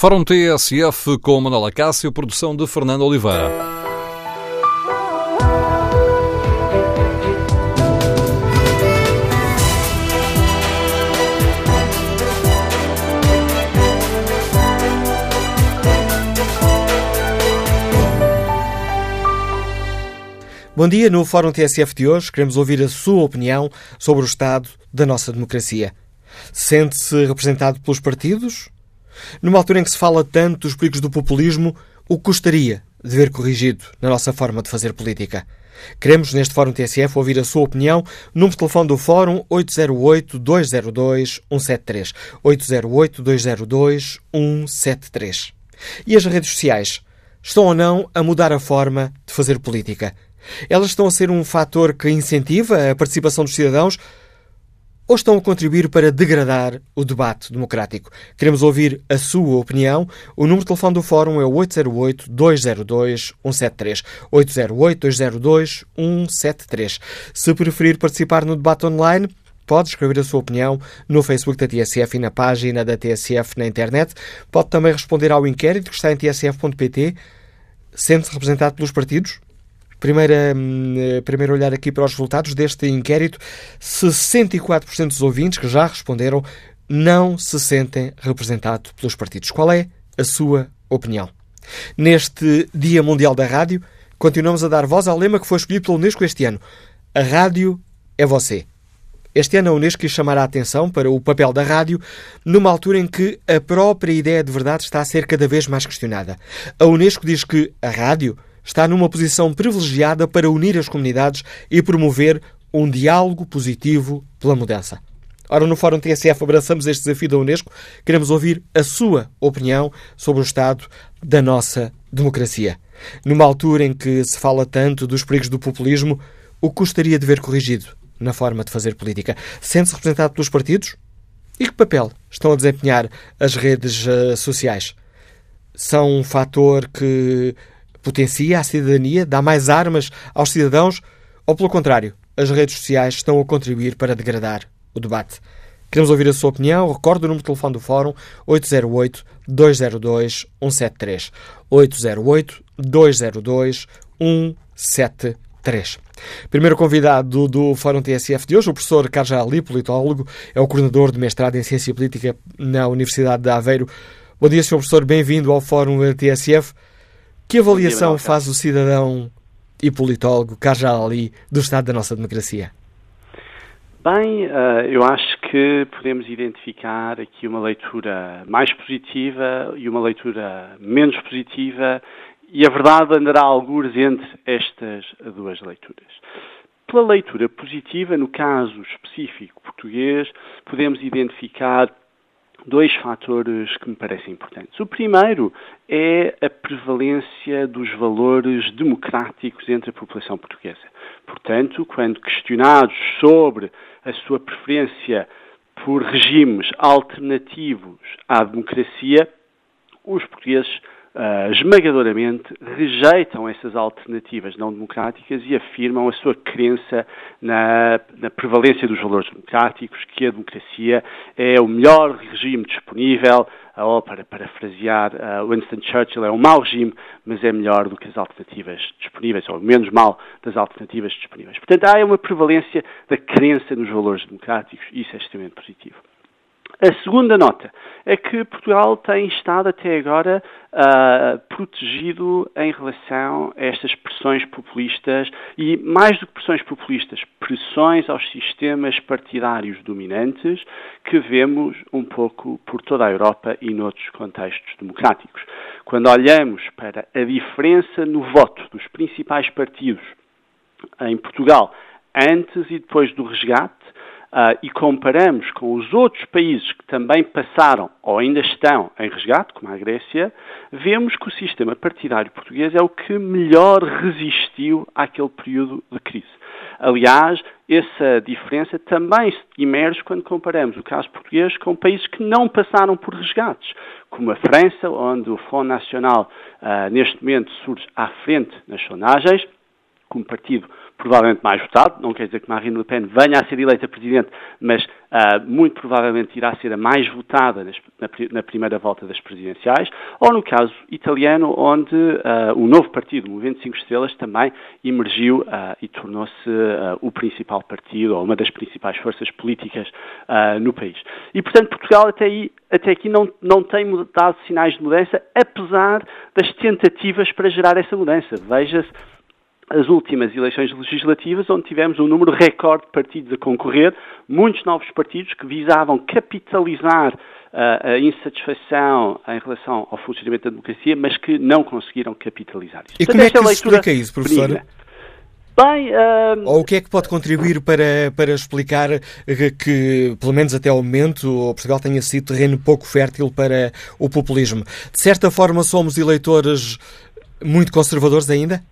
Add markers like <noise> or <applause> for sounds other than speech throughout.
Fórum TSF com Manuela Cássio, produção de Fernando Oliveira. Bom dia. No Fórum TSF de hoje queremos ouvir a sua opinião sobre o estado da nossa democracia. Sente-se representado pelos partidos? Numa altura em que se fala tanto dos perigos do populismo, o que gostaria de ver corrigido na nossa forma de fazer política? Queremos, neste Fórum TSF, ouvir a sua opinião. Número de telefone do Fórum 808-202-173. 808-202-173. E as redes sociais? Estão ou não a mudar a forma de fazer política? Elas estão a ser um fator que incentiva a participação dos cidadãos ou estão a contribuir para degradar o debate democrático? Queremos ouvir a sua opinião. O número de telefone do Fórum é o 808-202-173. 808-202-173. Se preferir participar no debate online, pode escrever a sua opinião no Facebook da TSF e na página da TSF na internet. Pode também responder ao inquérito que está em tsf.pt. Sente-se representado pelos partidos? Primeira, hum, eh, primeiro olhar aqui para os resultados deste inquérito. 64% dos ouvintes que já responderam não se sentem representados pelos partidos. Qual é a sua opinião? Neste Dia Mundial da Rádio, continuamos a dar voz ao lema que foi escolhido pela Unesco este ano. A rádio é você. Este ano a Unesco quis chamar a atenção para o papel da rádio numa altura em que a própria ideia de verdade está a ser cada vez mais questionada. A Unesco diz que a rádio está numa posição privilegiada para unir as comunidades e promover um diálogo positivo pela mudança. Ora, no Fórum TSF abraçamos este desafio da Unesco. Queremos ouvir a sua opinião sobre o estado da nossa democracia. Numa altura em que se fala tanto dos perigos do populismo, o que gostaria de ver corrigido na forma de fazer política? Sente-se representado pelos partidos? E que papel estão a desempenhar as redes uh, sociais? São um fator que potencia a cidadania, dá mais armas aos cidadãos, ou pelo contrário, as redes sociais estão a contribuir para degradar o debate? Queremos ouvir a sua opinião. Recorde o número de telefone do Fórum 808-202-173. 808-202-173. Primeiro convidado do, Fórum TSF de hoje, o professor Carlos Ali, politólogo, é o coordenador de mestrado em Ciência Política na Universidade de Aveiro. Bom dia, Sr. Professor, bem-vindo ao Fórum TSF. Que avaliação faz o cidadão e politólogo Kajal Ali do estado da nossa democracia? Bem, uh, eu acho que podemos identificar aqui uma leitura mais positiva e uma leitura menos positiva, e a verdade andará algures entre estas duas leituras. Pela leitura positiva, no caso específico português, podemos identificar dois fatores que me parecem importantes. O primeiro é a prevalência dos valores democráticos entre a população portuguesa. Portanto, quando questionados sobre a sua preferência por regimes alternativos à democracia, os portugueses uh, esmagadoramente rejeitam essas alternativas não democráticas e afirmam a sua crença na, na, prevalência dos valores democráticos, que a democracia é o melhor regime disponível, ou para parafrasear uh, Winston Churchill, é um mau regime, mas é melhor do que as alternativas disponíveis, ou menos mal das alternativas disponíveis. Portanto, há uma prevalência da crença nos valores democráticos e isso é extremamente positivo. A segunda nota é que Portugal tem estado até agora uh, protegido em relação a estas pressões populistas e, mais do que pressões populistas, pressões aos sistemas partidários dominantes que vemos um pouco por toda a Europa e noutros contextos democráticos. Quando olhamos para a diferença no voto dos principais partidos em Portugal antes e depois do resgate, Uh, e comparamos com os outros países que também passaram ou ainda estão em resgate, como a Grécia, vemos que o sistema partidário português é o que melhor resistiu àquele período de crise. Aliás, essa diferença também emerge quando comparamos o caso português com países que não passaram por resgates, como a França, onde o Fundo Nacional uh, neste momento surge à frente nas sondagens, como partido provavelmente mais votado, não quer dizer que Marine Le Pen venha a ser eleita presidente, mas uh, muito provavelmente irá ser a mais votada nas, na, na, primeira volta das presidenciais, ou no caso italiano, onde uh, o novo partido, o Movimento 5 Estrelas, também emergiu uh, e tornou-se o principal partido, ou uma das principais forças políticas no país. E, portanto, Portugal até, aí, até aqui não, não tem dado sinais de mudança, apesar das tentativas para gerar essa mudança. Veja-se as últimas eleições legislativas, onde tivemos um número recorde de partidos a concorrer, muitos novos partidos que visavam capitalizar uh, a insatisfação em relação ao funcionamento da democracia, mas que não conseguiram capitalizar isso. E como é que se explica isso, professor? Bem, uh... Ou o que é que pode contribuir para, para explicar que, pelo menos até ao momento, Portugal tenha sido terreno pouco fértil para o populismo? De certa forma, somos eleitores muito conservadores ainda?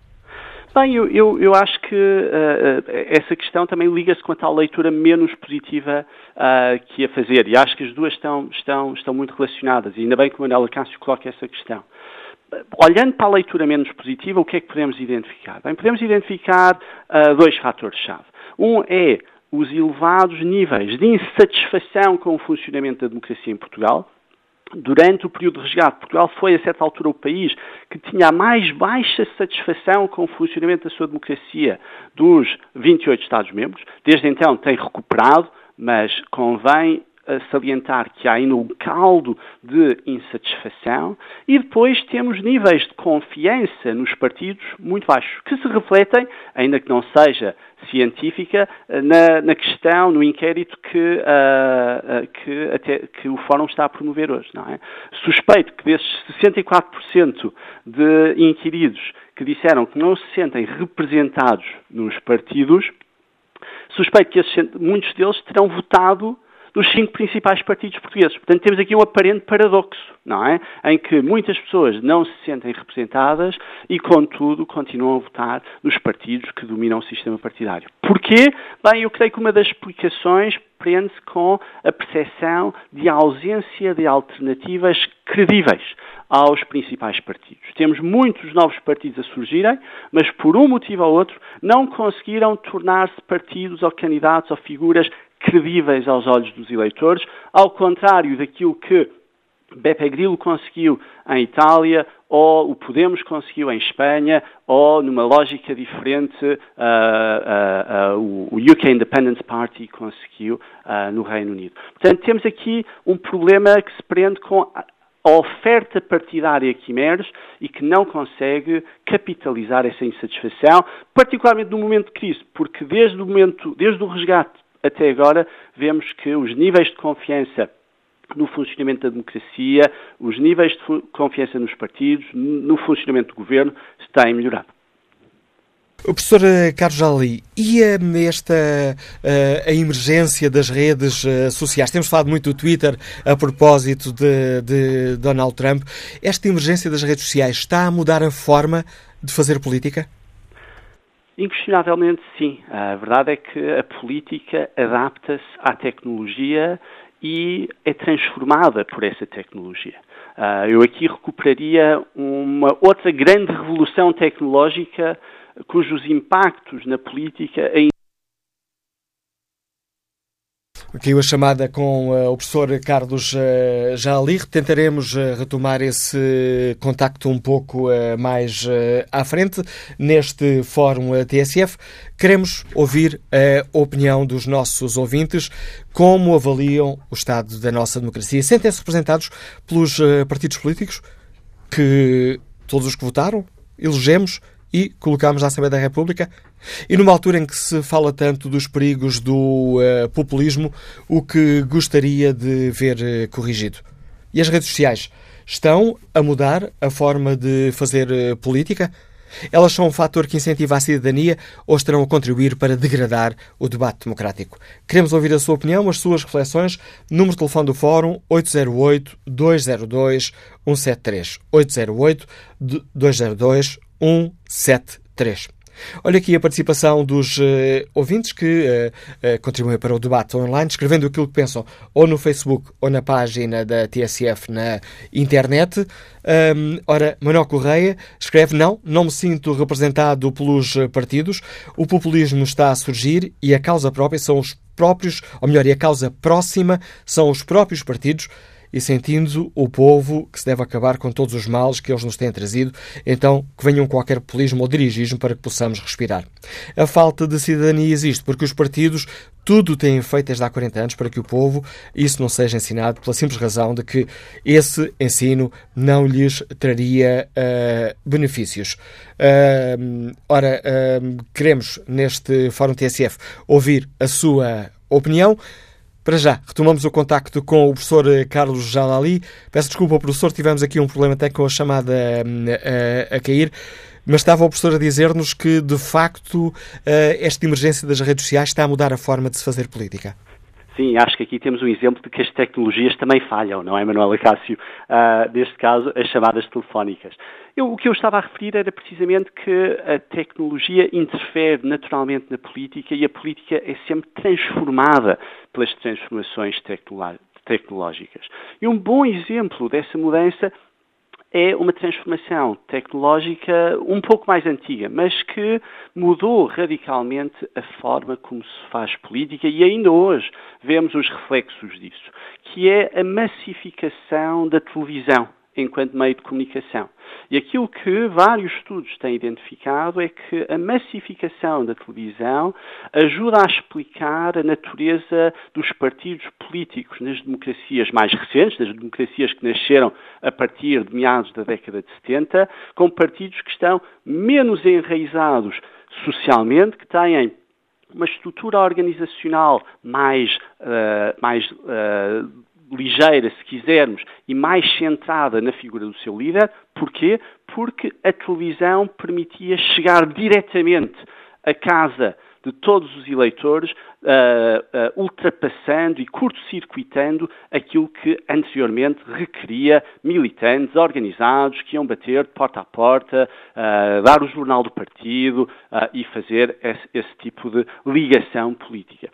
Bem, eu, eu, eu acho que uh, essa questão também liga-se com a tal leitura menos positiva uh, que ia fazer. E acho que as duas estão, estão, estão muito relacionadas. E ainda bem que o Manuel Cássio coloca essa questão. Olhando para a leitura menos positiva, o que é que podemos identificar? Bem, podemos identificar uh, dois fatores-chave. Um é os elevados níveis de insatisfação com o funcionamento da democracia em Portugal, Durante o período de resgate, Portugal foi, a certa altura, o país que tinha a mais baixa satisfação com o funcionamento da sua democracia dos 28 Estados-membros. Desde então tem recuperado, mas convém salientar que há ainda um caldo de insatisfação e depois temos níveis de confiança nos partidos muito baixos, que se refletem, ainda que não seja científica, na, na questão, no inquérito que, uh, que, até, que o Fórum está a promover hoje. Não é? Suspeito que desses 64% de inquiridos que disseram que não se sentem representados nos partidos, suspeito que esses, muitos deles terão votado dos cinco principais partidos portugueses. Portanto, temos aqui um aparente paradoxo, não é? Em que muitas pessoas não se sentem representadas e, contudo, continuam a votar nos partidos que dominam o sistema partidário. Porquê? Bem, eu creio que uma das explicações prende-se com a percepção de ausência de alternativas credíveis aos principais partidos. Temos muitos novos partidos a surgirem, mas por um motivo ou outro não conseguiram tornar-se partidos ou candidatos ou figuras credíveis aos olhos dos eleitores, ao contrário daquilo que Beppe Grillo conseguiu em Itália, ou o Podemos conseguiu em Espanha, ou numa lógica diferente uh, uh, uh, o UK Independence Party conseguiu no Reino Unido. Portanto, temos aqui um problema que se prende com a oferta partidária que emerge e que não consegue capitalizar essa insatisfação, particularmente no momento de crise, porque desde o momento, desde o resgate até agora vemos que os níveis de confiança no funcionamento da democracia, os níveis de confiança nos partidos, no funcionamento do governo, têm melhorado. O professor eh, Carlos Jali, e a, esta a, eh, a, emergência das redes eh, sociais? Temos falado muito do Twitter a propósito de, de Donald Trump. Esta emergência das redes sociais está a mudar a forma de fazer política? Inquestionavelmente sim. A verdade é que a política adapta-se à tecnologia e é transformada por essa tecnologia. Uh, eu aqui recuperaria uma outra grande revolução tecnológica cujos impactos na política ainda Caiu a chamada com uh, o professor Carlos uh, Jali. Tentaremos uh, retomar esse contacto um pouco mais à frente neste Fórum TSF. Queremos ouvir a opinião dos nossos ouvintes, como avaliam o estado da nossa democracia. Sentem-se representados pelos partidos políticos que todos os que votaram, elegemos e colocamos na Assembleia da República? E numa altura em que se fala tanto dos perigos do uh, populismo, o que gostaria de ver uh, corrigido? E as redes sociais estão a mudar a forma de fazer uh, política? Elas são um fator que incentiva a cidadania ou estarão a contribuir para degradar o debate democrático? Queremos ouvir a sua opinião, as suas reflexões. Número de telefone do Fórum 808-202-173. 808-202-173. Olha aqui a participação dos uh, ouvintes que uh, uh, contribuem para o debate online, escrevendo aquilo que pensam ou no Facebook ou na página da TSF na internet. Um, ora, Manuel Correia escreve: Não, não me sinto representado pelos partidos. O populismo está a surgir e a causa própria são os próprios, ou melhor, e a causa próxima são os próprios partidos e sentindo o povo que se deve acabar com todos os males que eles nos têm trazido, então que venham qualquer populismo ou dirigismo para que possamos respirar. A falta de cidadania existe porque os partidos tudo têm feito desde há 40 anos para que o povo isso não seja ensinado pela simples razão de que esse ensino não lhes traria uh, benefícios. Uh, ora, uh, queremos neste Fórum TSF ouvir a sua opinião. Para já, retomamos o contacto com o professor eh, Carlos Jalali. Peço desculpa ao professor, tivemos aqui um problema até com a chamada a, hum, a, a cair. Mas estava o professor a dizer-nos que, de facto, eh, esta emergência das redes sociais está a mudar a forma de se fazer política. Sim, acho que aqui temos um exemplo de que as tecnologias também falham, não é, Manuel Acácio? Uh, neste caso, as chamadas telefónicas. Eu, o que eu estava a referir era precisamente que a tecnologia interfere naturalmente na política e a política é sempre transformada pelas transformações tecnológicas. E um bom exemplo dessa mudança é uma transformação tecnológica um pouco mais antiga, mas que mudou radicalmente a forma como se faz política e ainda hoje vemos os reflexos disso, que é a massificação da televisão enquanto meio de comunicação. E aquilo que vários estudos têm identificado é que a massificação da televisão ajuda a explicar a natureza dos partidos políticos nas democracias mais recentes, nas democracias que nasceram a partir de meados da década de 70, com partidos que estão menos enraizados socialmente, que têm uma estrutura organizacional mais, uh, mais uh, ligeira, se quisermos, e mais centrada na figura do seu líder. Porquê? Porque a televisão permitia chegar diretamente à casa de todos os eleitores, uh, uh, ultrapassando e curto-circuitando aquilo que anteriormente requeria militantes organizados que iam bater de porta a porta, uh, dar o jornal do partido e fazer esse, esse tipo de ligação política.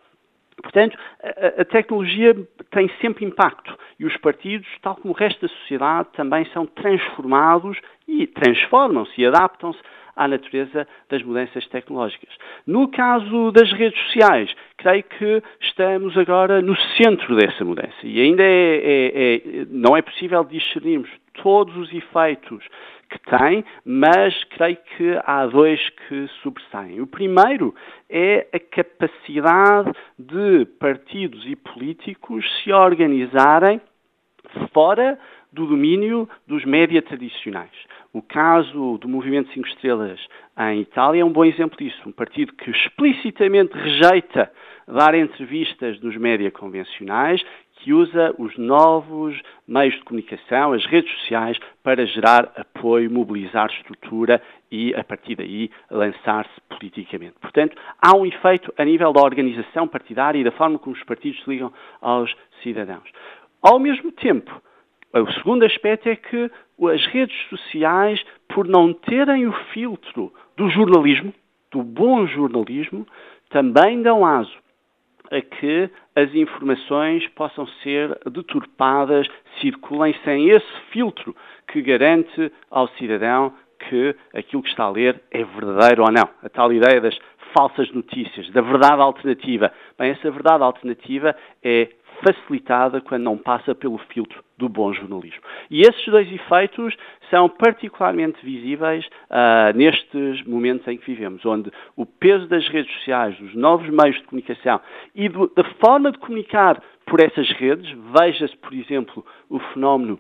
Portanto, a, a, tecnologia tem sempre impacto e os partidos, tal como o resto da sociedade, também são transformados e transformam-se e adaptam-se à natureza das mudanças tecnológicas. No caso das redes sociais, creio que estamos agora no centro dessa mudança e ainda é, é, é, não é possível discernirmos todos os efeitos que tem, mas creio que há dois que sobressaem. O primeiro é a capacidade de partidos e políticos se organizarem fora do domínio dos média tradicionais. O caso do Movimento 5 Estrelas em Itália é um bom exemplo disso. Um partido que explicitamente rejeita dar entrevistas nos média convencionais que usa os novos meios de comunicação, as redes sociais, para gerar apoio, mobilizar estrutura e, a partir daí, lançar-se politicamente. Portanto, há um efeito a nível da organização partidária e da forma como os partidos se ligam aos cidadãos. Ao mesmo tempo, o segundo aspecto é que as redes sociais, por não terem o filtro do jornalismo, do bom jornalismo, também dão aso a que as informações possam ser deturpadas, circulem sem esse filtro que garante ao cidadão que aquilo que está a ler é verdadeiro ou não. A tal ideia das falsas notícias, da verdade alternativa. Bem, essa verdade alternativa é facilitada quando não passa pelo filtro do bom jornalismo. E esses dois efeitos são particularmente visíveis uh, nestes momentos em que vivemos, onde o peso das redes sociais, dos novos meios de comunicação e do, da forma de comunicar por essas redes, veja-se, por exemplo, o fenómeno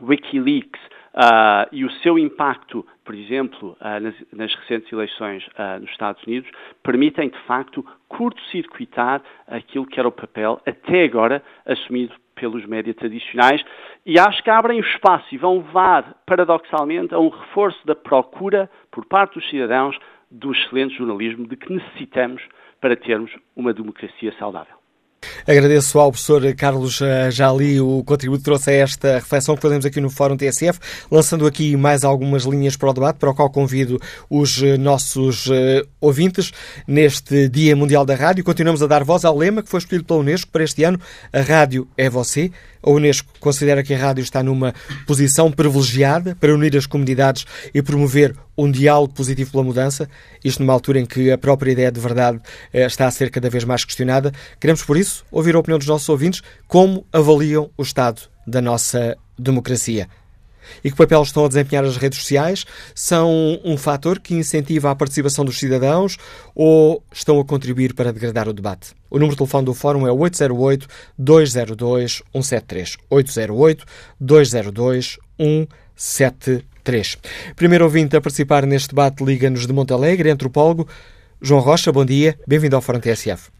Wikileaks, Uh, e o seu impacto, por exemplo, uh, nas, nas, recentes eleições uh, nos Estados Unidos, permitem, de facto, curto-circuitar aquilo que era o papel, até agora, assumido pelos médias tradicionais, e acho que abrem espaço e vão levar, paradoxalmente, a um reforço da procura, por parte dos cidadãos, do excelente jornalismo de que necessitamos para termos uma democracia saudável. Agradeço ao professor Carlos eh, Jali o contributo que trouxe a esta reflexão que fazemos aqui no Fórum TSF, lançando aqui mais algumas linhas para o debate, para o qual convido os eh, nossos uh, ouvintes neste Dia Mundial da Rádio. Continuamos a dar voz ao lema que foi escolhido pela Unesco para este ano: A Rádio é Você. A Unesco considera que a rádio está numa posição privilegiada para unir as comunidades e promover um diálogo positivo pela mudança, isto numa altura em que a própria ideia de verdade eh, está a ser cada vez mais questionada. Queremos, por isso, ouvir a opinião dos nossos ouvintes como avaliam o estado da nossa democracia. E que papel estão a desempenhar as redes sociais? São um fator que incentiva a participação dos cidadãos ou estão a contribuir para degradar o debate? O número de telefone do Fórum é 808-202-173. 808-202-173. Primeiro ouvinte a participar neste debate liga-nos de Montalegre, antropólogo. João Rocha, bom dia. Bem-vindo ao Fórum TSF.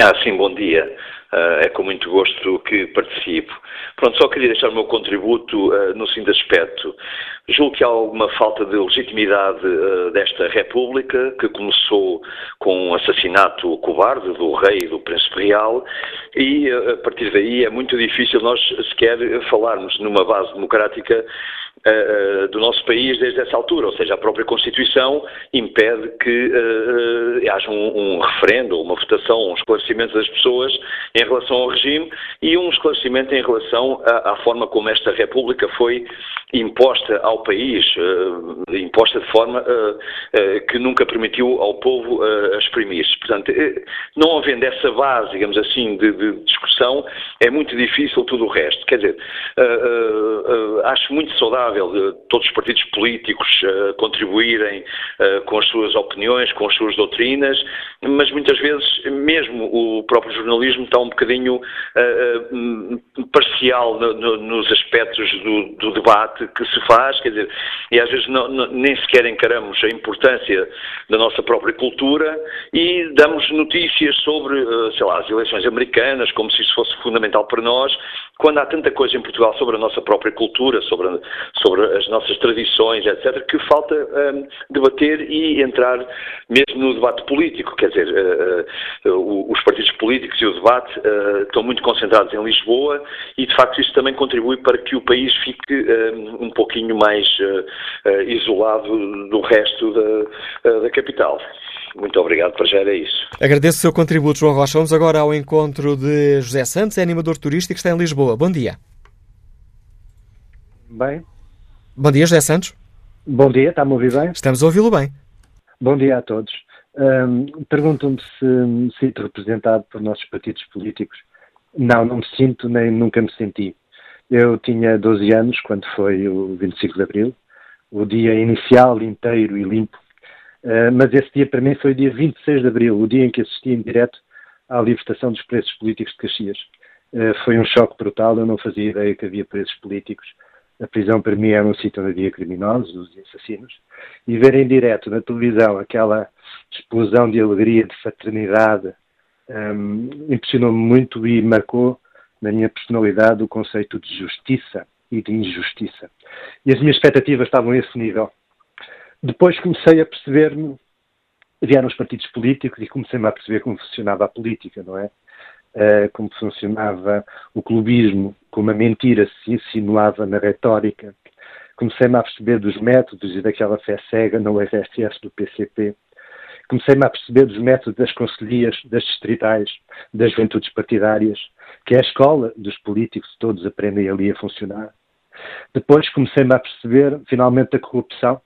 Ah, sim, bom dia. Uh, é com muito gosto que participo. Pronto, só queria deixar o meu contributo uh, no seguinte aspecto. Julgo que há alguma falta de legitimidade uh, desta República, que começou com o assassinato covarde do rei e do príncipe real, e a partir daí é muito difícil nós sequer falarmos numa base democrática uh, do nosso país desde essa altura, ou seja, a própria Constituição impede que uh, haja um, um referendo, uma votação, um esclarecimento das pessoas em relação ao regime e um esclarecimento em relação à, forma como esta República foi imposta ao país, uh, imposta de forma que nunca permitiu ao povo exprimir-se. Portanto, não havendo essa base, digamos assim, de, de, discussão, é muito difícil tudo o resto. Quer dizer, acho muito saudável de todos os partidos políticos uh, contribuírem uh, com as suas opiniões, com as suas doutrinas, mas muitas vezes mesmo o próprio jornalismo está um bocadinho parcial no, no, nos aspectos do, debate que se faz, quer dizer, e às vezes nem sequer encaramos a importância da nossa própria cultura e damos notícias sobre, sei lá, as eleições americanas, como se isso fosse fundamental para nós, quando há tanta coisa em Portugal sobre a nossa própria cultura, sobre, sobre as nossas tradições, etc., que falta um, debater e entrar mesmo no debate político. Quer dizer, uh, uh, os partidos políticos e o debate uh, estão muito concentrados em Lisboa e, de facto, isso também contribui para que o país fique um, um pouquinho mais isolado do resto da, da capital. Muito obrigado, para já era isso. Agradeço o seu contributo, João Rocha. Vamos agora ao encontro de José Santos, é animador turístico, está em Lisboa. Bom dia. Bem. Bom dia, José Santos. Bom dia, está-me a ouvir bem? Estamos a ouvi-lo bem. Bom dia a todos. Um, Perguntam-me se me sinto representado por nossos partidos políticos. Não, não me sinto, nem nunca me senti. Eu tinha 12 anos quando foi o 25 de Abril, o dia inicial, inteiro e limpo Uh, mas esse dia para mim foi o dia 26 de abril, o dia em que assisti em direto à libertação dos presos políticos de Caxias. Uh, foi um choque brutal, eu não fazia ideia que havia presos políticos. A prisão para mim era um sítio onde havia criminosos e assassinos. E ver em direto na televisão aquela explosão de alegria, de fraternidade, um, impressionou-me muito e marcou na minha personalidade o conceito de justiça e de injustiça. E as minhas expectativas estavam a esse nível. Depois comecei a perceber-me, vieram os partidos políticos e comecei-me a perceber como funcionava a política, não é? Uh, como funcionava o clubismo, como a mentira se insinuava na retórica. Comecei-me a perceber dos métodos e daquela fé cega no RSS do PCP. Comecei-me a perceber dos métodos das conselhias, das distritais, das juventudes partidárias, que é a escola dos políticos, todos aprendem ali a funcionar. Depois comecei-me a perceber, finalmente, da corrupção,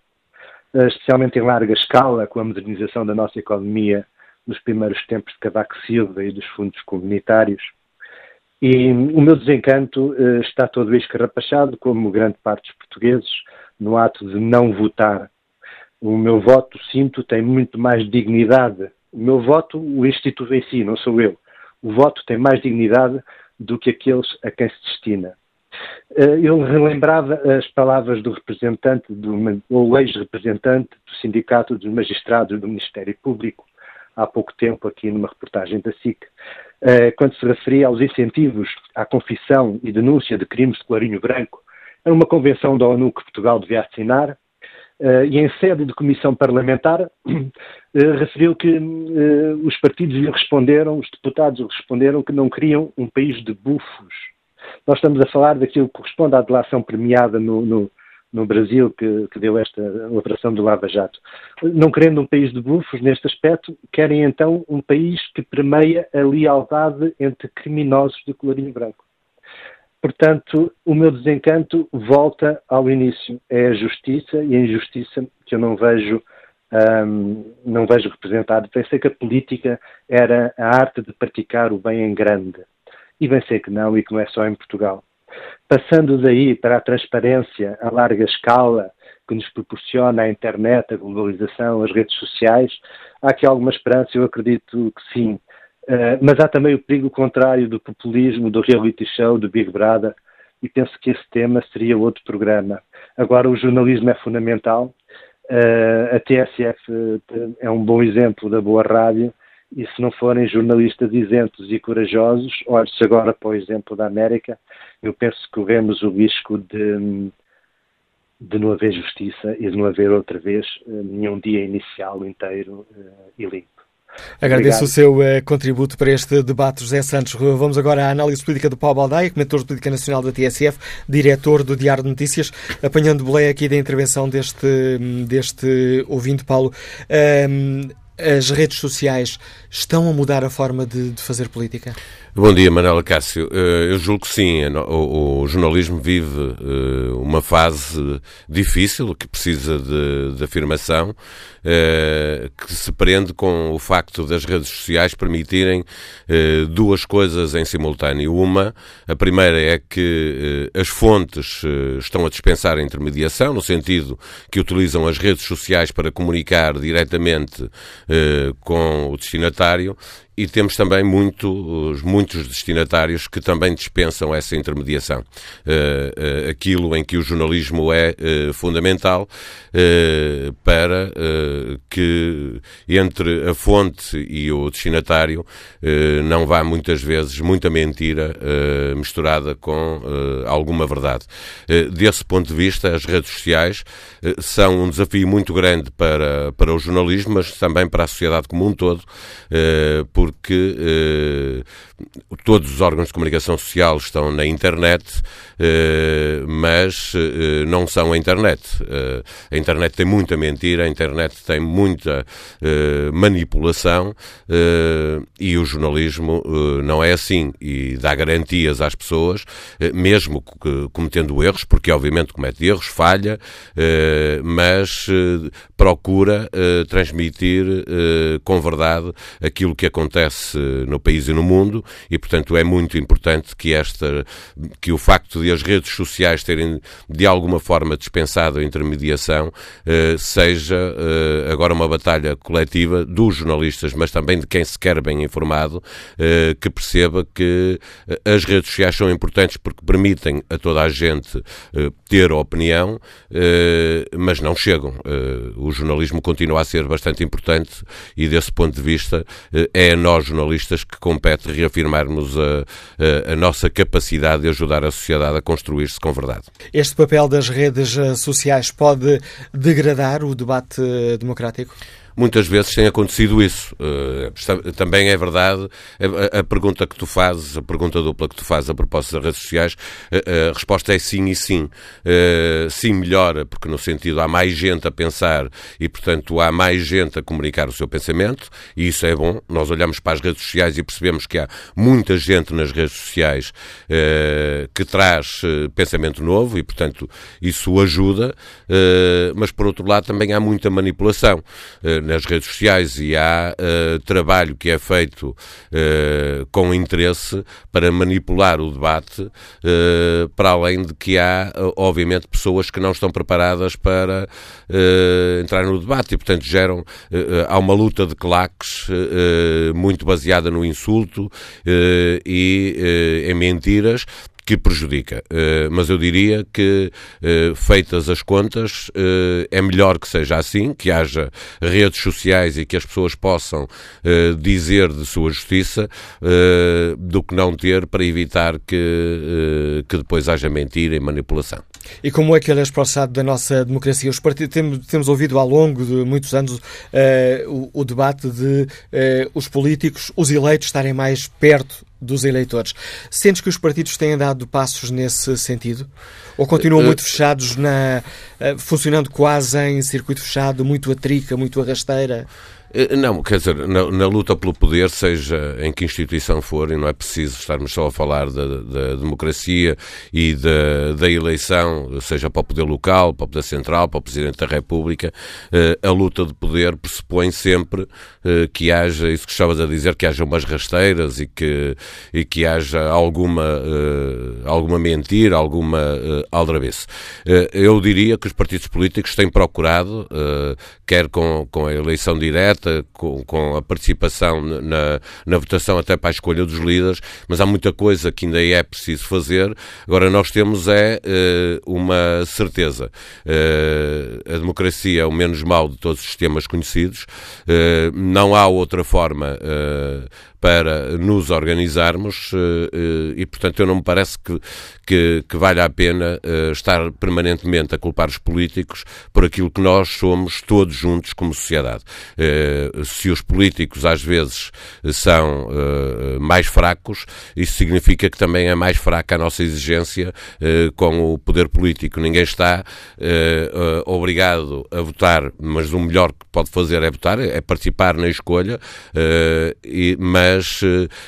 especialmente em larga escala, com a modernização da nossa economia nos primeiros tempos de Cavaco Silva e dos fundos comunitários. E o meu desencanto uh, está todo escarrapachado, como grande parte dos portugueses, no ato de não votar. O meu voto, sinto, tem muito mais dignidade. O meu voto, o Instituto em si, não sou eu. O voto tem mais dignidade do que aqueles a quem se destina. Eh, eu relembrava as palavras do representante, do, ou ex-representante do Sindicato dos Magistrados do Ministério Público, há pouco tempo, aqui numa reportagem da SIC, eh, quando se referia aos incentivos à confissão e denúncia de crimes de clarinho branco. Era uma convenção da ONU que Portugal devia assinar, e em sede de comissão parlamentar, <clears throat> referiu que os partidos lhe responderam, os deputados lhe responderam que não queriam um país de bufos. Nós estamos a falar daquilo que corresponde à delação premiada no, no, no Brasil que, que, deu esta operação do Lava Jato. Não querendo um país de bufos neste aspecto, querem então um país que permeia a lealdade entre criminosos de colorinho branco. Portanto, o meu desencanto volta ao início. É a justiça e a injustiça que eu não vejo, um, não vejo representado. Pensei que a política era a arte de praticar o bem em grande. E bem sei que não, e que não é só em Portugal. Passando daí para a transparência a larga escala que nos proporciona a internet, a globalização, as redes sociais, há aqui alguma esperança, eu acredito que sim. Uh, mas há também o perigo contrário do populismo, do reality show, do Big Brother, e penso que esse tema seria outro programa. Agora, o jornalismo é fundamental. Uh, a TSF eh, é um bom exemplo da boa rádio, e se não forem jornalistas isentos e corajosos, olhe-se agora para o exemplo da América, eu penso que corremos o risco de, de não haver justiça e de não haver outra vez eh, nenhum dia inicial inteiro uh, e limpo. Agradeço Obrigado. o seu uh, contributo para este debate, José Santos. Vamos agora à análise política do Paulo Baldaia, comentador de política nacional da TSF, diretor do Diário de Notícias, apanhando boleia aqui da intervenção deste, deste ouvinte, Paulo. Um, as redes sociais estão a mudar a forma de, de fazer política? Bom dia, Manuela Cássio. Eh, eu julgo que sim. O, jornalismo vive eh, uma fase difícil, que precisa de, de afirmação, eh, que se prende com o facto das redes sociais permitirem duas coisas em simultâneo. Uma, a primeira é que as fontes estão a dispensar a intermediação, no sentido que utilizam as redes sociais para comunicar diretamente com o destinatário e temos também muitos, muitos destinatários que também dispensam essa intermediação. Uh, uh, aquilo em que o jornalismo é uh, fundamental para que entre a fonte e o destinatário não vá muitas vezes muita mentira misturada com alguma verdade. desse ponto de vista, as redes sociais são um desafio muito grande para, para o jornalismo, mas também para a sociedade como um todo, por porque eh, todos os órgãos de comunicação social estão na internet, eh, mas eh, não são a internet. Eh, a internet tem muita mentira, a internet tem muita eh, manipulação eh, e o jornalismo não é assim e dá garantias às pessoas, mesmo cometendo erros, porque obviamente comete erros, falha, mas procura transmitir com verdade aquilo que acontece acontece no país e no mundo e, portanto, é muito importante que esta, que o facto de as redes sociais terem de alguma forma dispensado a intermediação eh, seja eh, agora uma batalha coletiva dos jornalistas, mas também de quem se quer bem informado, eh, que perceba que as redes sociais são importantes porque permitem a toda a gente ter opinião, mas não chegam. o jornalismo continua a ser bastante importante e, desse ponto de vista, é a nós, jornalistas, que compete reafirmarmos a, a, a nossa capacidade de ajudar a sociedade a construir-se com verdade. Este papel das redes sociais pode degradar o debate democrático? Muitas vezes tem acontecido isso. Uh, também é verdade a, pergunta que tu fazes, a pergunta dupla que tu fazes a propósito das redes sociais, a, a resposta é sim e sim. Sim melhora, porque no sentido há mais gente a pensar e, portanto, há mais gente a comunicar o seu pensamento, e isso é bom. Nós olhamos para as redes sociais e percebemos que há muita gente nas redes sociais que traz pensamento novo e, portanto, isso ajuda, mas por outro lado também há muita manipulação nas redes sociais e há uh, trabalho que é feito uh, com interesse para manipular o debate, uh, para além de que há, obviamente, pessoas que não estão preparadas para entrar no debate e, portanto, geram. há uma luta de claques muito baseada no insulto e em mentiras que prejudica. mas eu diria que, feitas as contas, é melhor que seja assim, que haja redes sociais e que as pessoas possam dizer de sua justiça, do que não ter para evitar que, que depois haja mentira e manipulação. E como é que ele é expressado da nossa democracia? Os partidos, temos, temos ouvido ao longo de muitos anos uh, o, o, debate de uh, os políticos, os eleitos, estarem mais perto dos eleitores. Sentes que os partidos têm dado passos nesse sentido? Ou continuam muito fechados, na, uh, funcionando quase em circuito fechado, muito a trica, muito a rasteira? Eh, não, quer dizer, na, na, luta pelo poder, seja em que instituição for, e não é preciso estarmos só a falar da, democracia e da, da, eleição, seja para o poder local, para o poder central, para o Presidente da República, eh, a luta de poder pressupõe sempre eh, que haja, isso que estavas a dizer, que haja umas rasteiras e que, e que haja alguma, alguma mentira, alguma aldrabice. Eu diria que os partidos políticos têm procurado, quer com, com a eleição direta, com, com a participação na, na votação até para a escolha dos líderes, mas há muita coisa que ainda é preciso fazer. Agora, nós temos é uh, uma certeza. Uh, a democracia é o menos mau de todos os sistemas conhecidos. Uh, não há outra forma para nos organizarmos e, portanto, eu não me parece que, que, que valha a pena estar permanentemente a culpar os políticos por aquilo que nós somos todos juntos como sociedade. Eh, se os políticos às vezes são eh, mais fracos, isso significa que também é mais fraca a nossa exigência eh, com o poder político. Ninguém está obrigado a votar, mas o melhor que pode fazer é votar, é participar na escolha, mas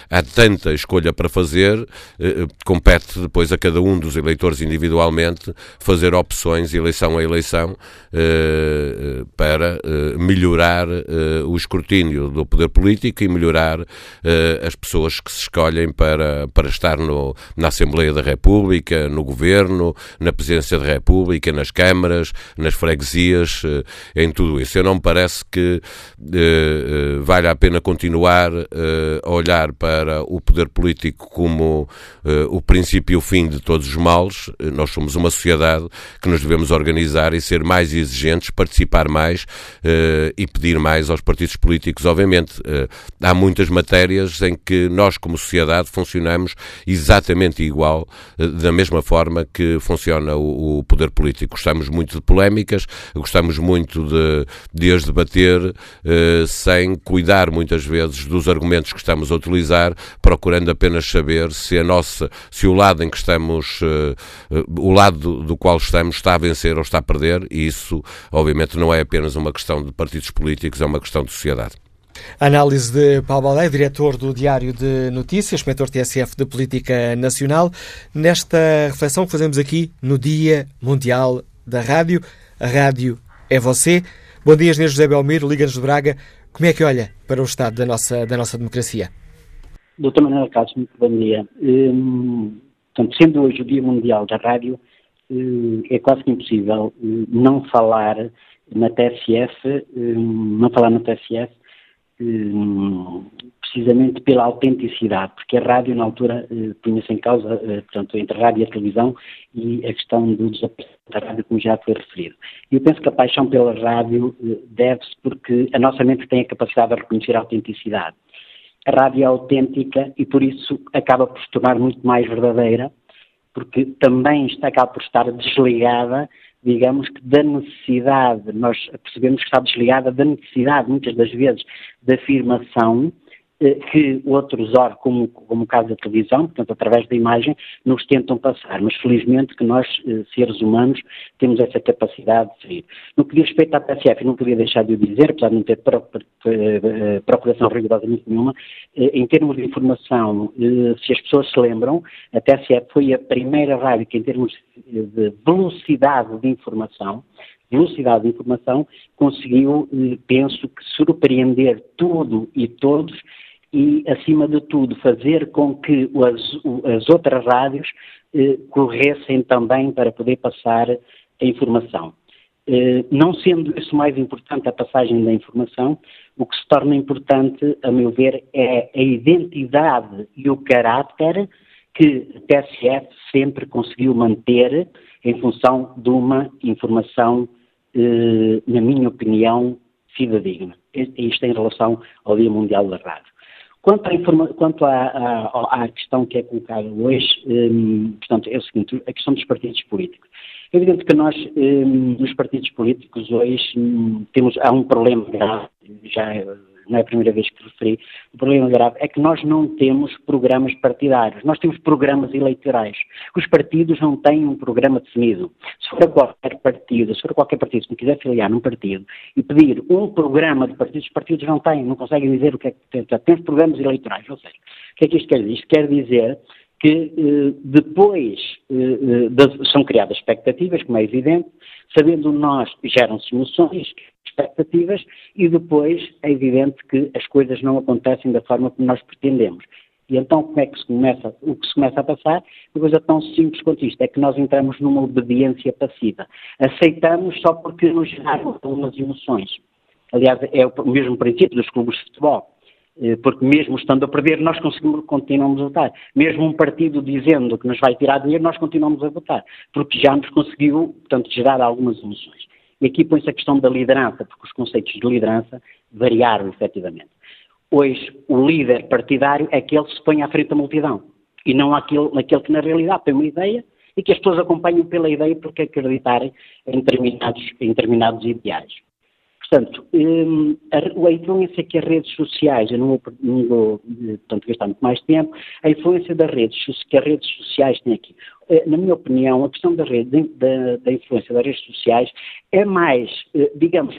há tanta escolha para fazer, compete depois a cada um dos eleitores individualmente fazer opções, eleição a eleição, para melhorar o escrutínio do poder político e melhorar as pessoas que se escolhem para, para estar no, na Assembleia da República, no Governo, na Presidência da República, nas câmaras, nas freguesias, em tudo isso. Eu não me parece que vale a pena continuar a olhar para o poder político como o princípio e o fim de todos os males. Nós somos uma sociedade que nos devemos organizar e ser mais exigentes, participar mais e pedir mais aos partidos políticos, obviamente. Eh, há muitas matérias em que nós, como sociedade, funcionamos exatamente igual, eh, da mesma forma que funciona o, poder político. Gostamos muito de polémicas, gostamos muito de, de as debater, eh, sem cuidar muitas vezes dos argumentos que estamos a utilizar, procurando apenas saber se a nossa, se o lado em que estamos, o lado do, qual estamos está a vencer ou está a perder, e isso, obviamente, não é apenas uma questão de partidos políticos, é uma questão de sociedade. Análise de Paulo Balé, diretor do Diário de Notícias, mentor TSF de Política Nacional, nesta reflexão que fazemos aqui no Dia Mundial da Rádio. A rádio é você. Bom dia, Engenheiro José Belmiro, Liga-nos de Braga. Como é que olha para o estado da nossa, da nossa democracia? Doutor Manuel Carlos, muito bom dia. Hum, sendo hoje o Dia Mundial da Rádio, hum, é quase que impossível hum, não falar na TSF, hum, não falar na TSF, hum, precisamente pela autenticidade, porque a rádio na altura eh, punha-se em causa, eh, portanto, entre a rádio e a televisão e a questão do desaparecimento da rádio, como já foi referido. E eu penso que a paixão pela rádio eh, deve-se porque a nossa mente tem a capacidade de reconhecer a autenticidade. A rádio é autêntica e por isso acaba por se tornar muito mais verdadeira, porque também está, acaba por estar desligada digamos que da necessidade, nós percebemos que está desligada da necessidade, muitas das vezes, da afirmação que outros órgãos, como, como o caso da televisão, portanto, através da imagem, nos tentam passar. Mas, felizmente, que nós, eh, seres humanos, temos essa capacidade de seguir. No que diz respeito à TSF, não podia deixar de o dizer, apesar de não ter eh, procuração rigorosamente nenhuma, em termos de informação, se as pessoas se lembram, a TSF foi a primeira rádio que, em termos de velocidade de informação, velocidade de informação, conseguiu, penso que, surpreender tudo e todos e, acima de tudo, fazer com que as, as outras rádios eh, corressem também para poder passar a informação. Eh, não sendo isso mais importante a passagem da informação, o que se torna importante, a meu ver, é a identidade e o caráter que a TSF sempre conseguiu manter em função de uma informação, eh, na minha opinião, fidedigna. Isto em relação ao Dia Mundial da Rádio. Quanto, à, quanto à, à, à, questão que é colocada hoje, um, portanto, é o seguinte, a questão dos partidos políticos. É evidente que nós, um, nos partidos políticos, hoje um, temos, há um problema grave, já não é a primeira vez que referi, o problema grave é que nós não temos programas partidários, nós temos programas eleitorais. Os partidos não têm um programa definido. Se for qualquer partido, se for qualquer partido que me quiser filiar num partido e pedir um programa de partidos, os partidos não têm, não conseguem dizer o que é que tem. Temos programas eleitorais, ou seja, o que é que isto quer dizer? Isto quer dizer que eh, depois eh, de, são criadas expectativas, como é evidente, sabendo nós, geram-se emoções, expectativas, e depois é evidente que as coisas não acontecem da forma como nós pretendemos. E então como é que se começa, o que se começa a passar? Uma coisa tão simples quanto isto, é que nós entramos numa obediência passiva. Aceitamos só porque nos geraram algumas emoções. Aliás, é o mesmo princípio dos clubes de futebol eh, porque mesmo estando a perder, nós continuamos a votar. Mesmo um partido dizendo que nos vai tirar dinheiro, nós continuamos a votar, porque já nos conseguiu, portanto, gerar algumas emoções. E aqui põe-se a questão da liderança, porque os conceitos de liderança variaram efetivamente. Hoje, o líder partidário é aquele que se põe à frente da multidão, e não aquele, aquele que na realidade tem uma ideia e que as pessoas acompanham pela ideia porque acreditarem em determinados, em determinados ideais. Portanto, um, a, a, influência que as redes sociais, eu não vou, não vou portanto, gastar muito mais tempo, a influência das redes, que as redes sociais têm aqui. Eh, na minha opinião, a questão da, rede, da, da influência das redes sociais é mais, eh, digamos,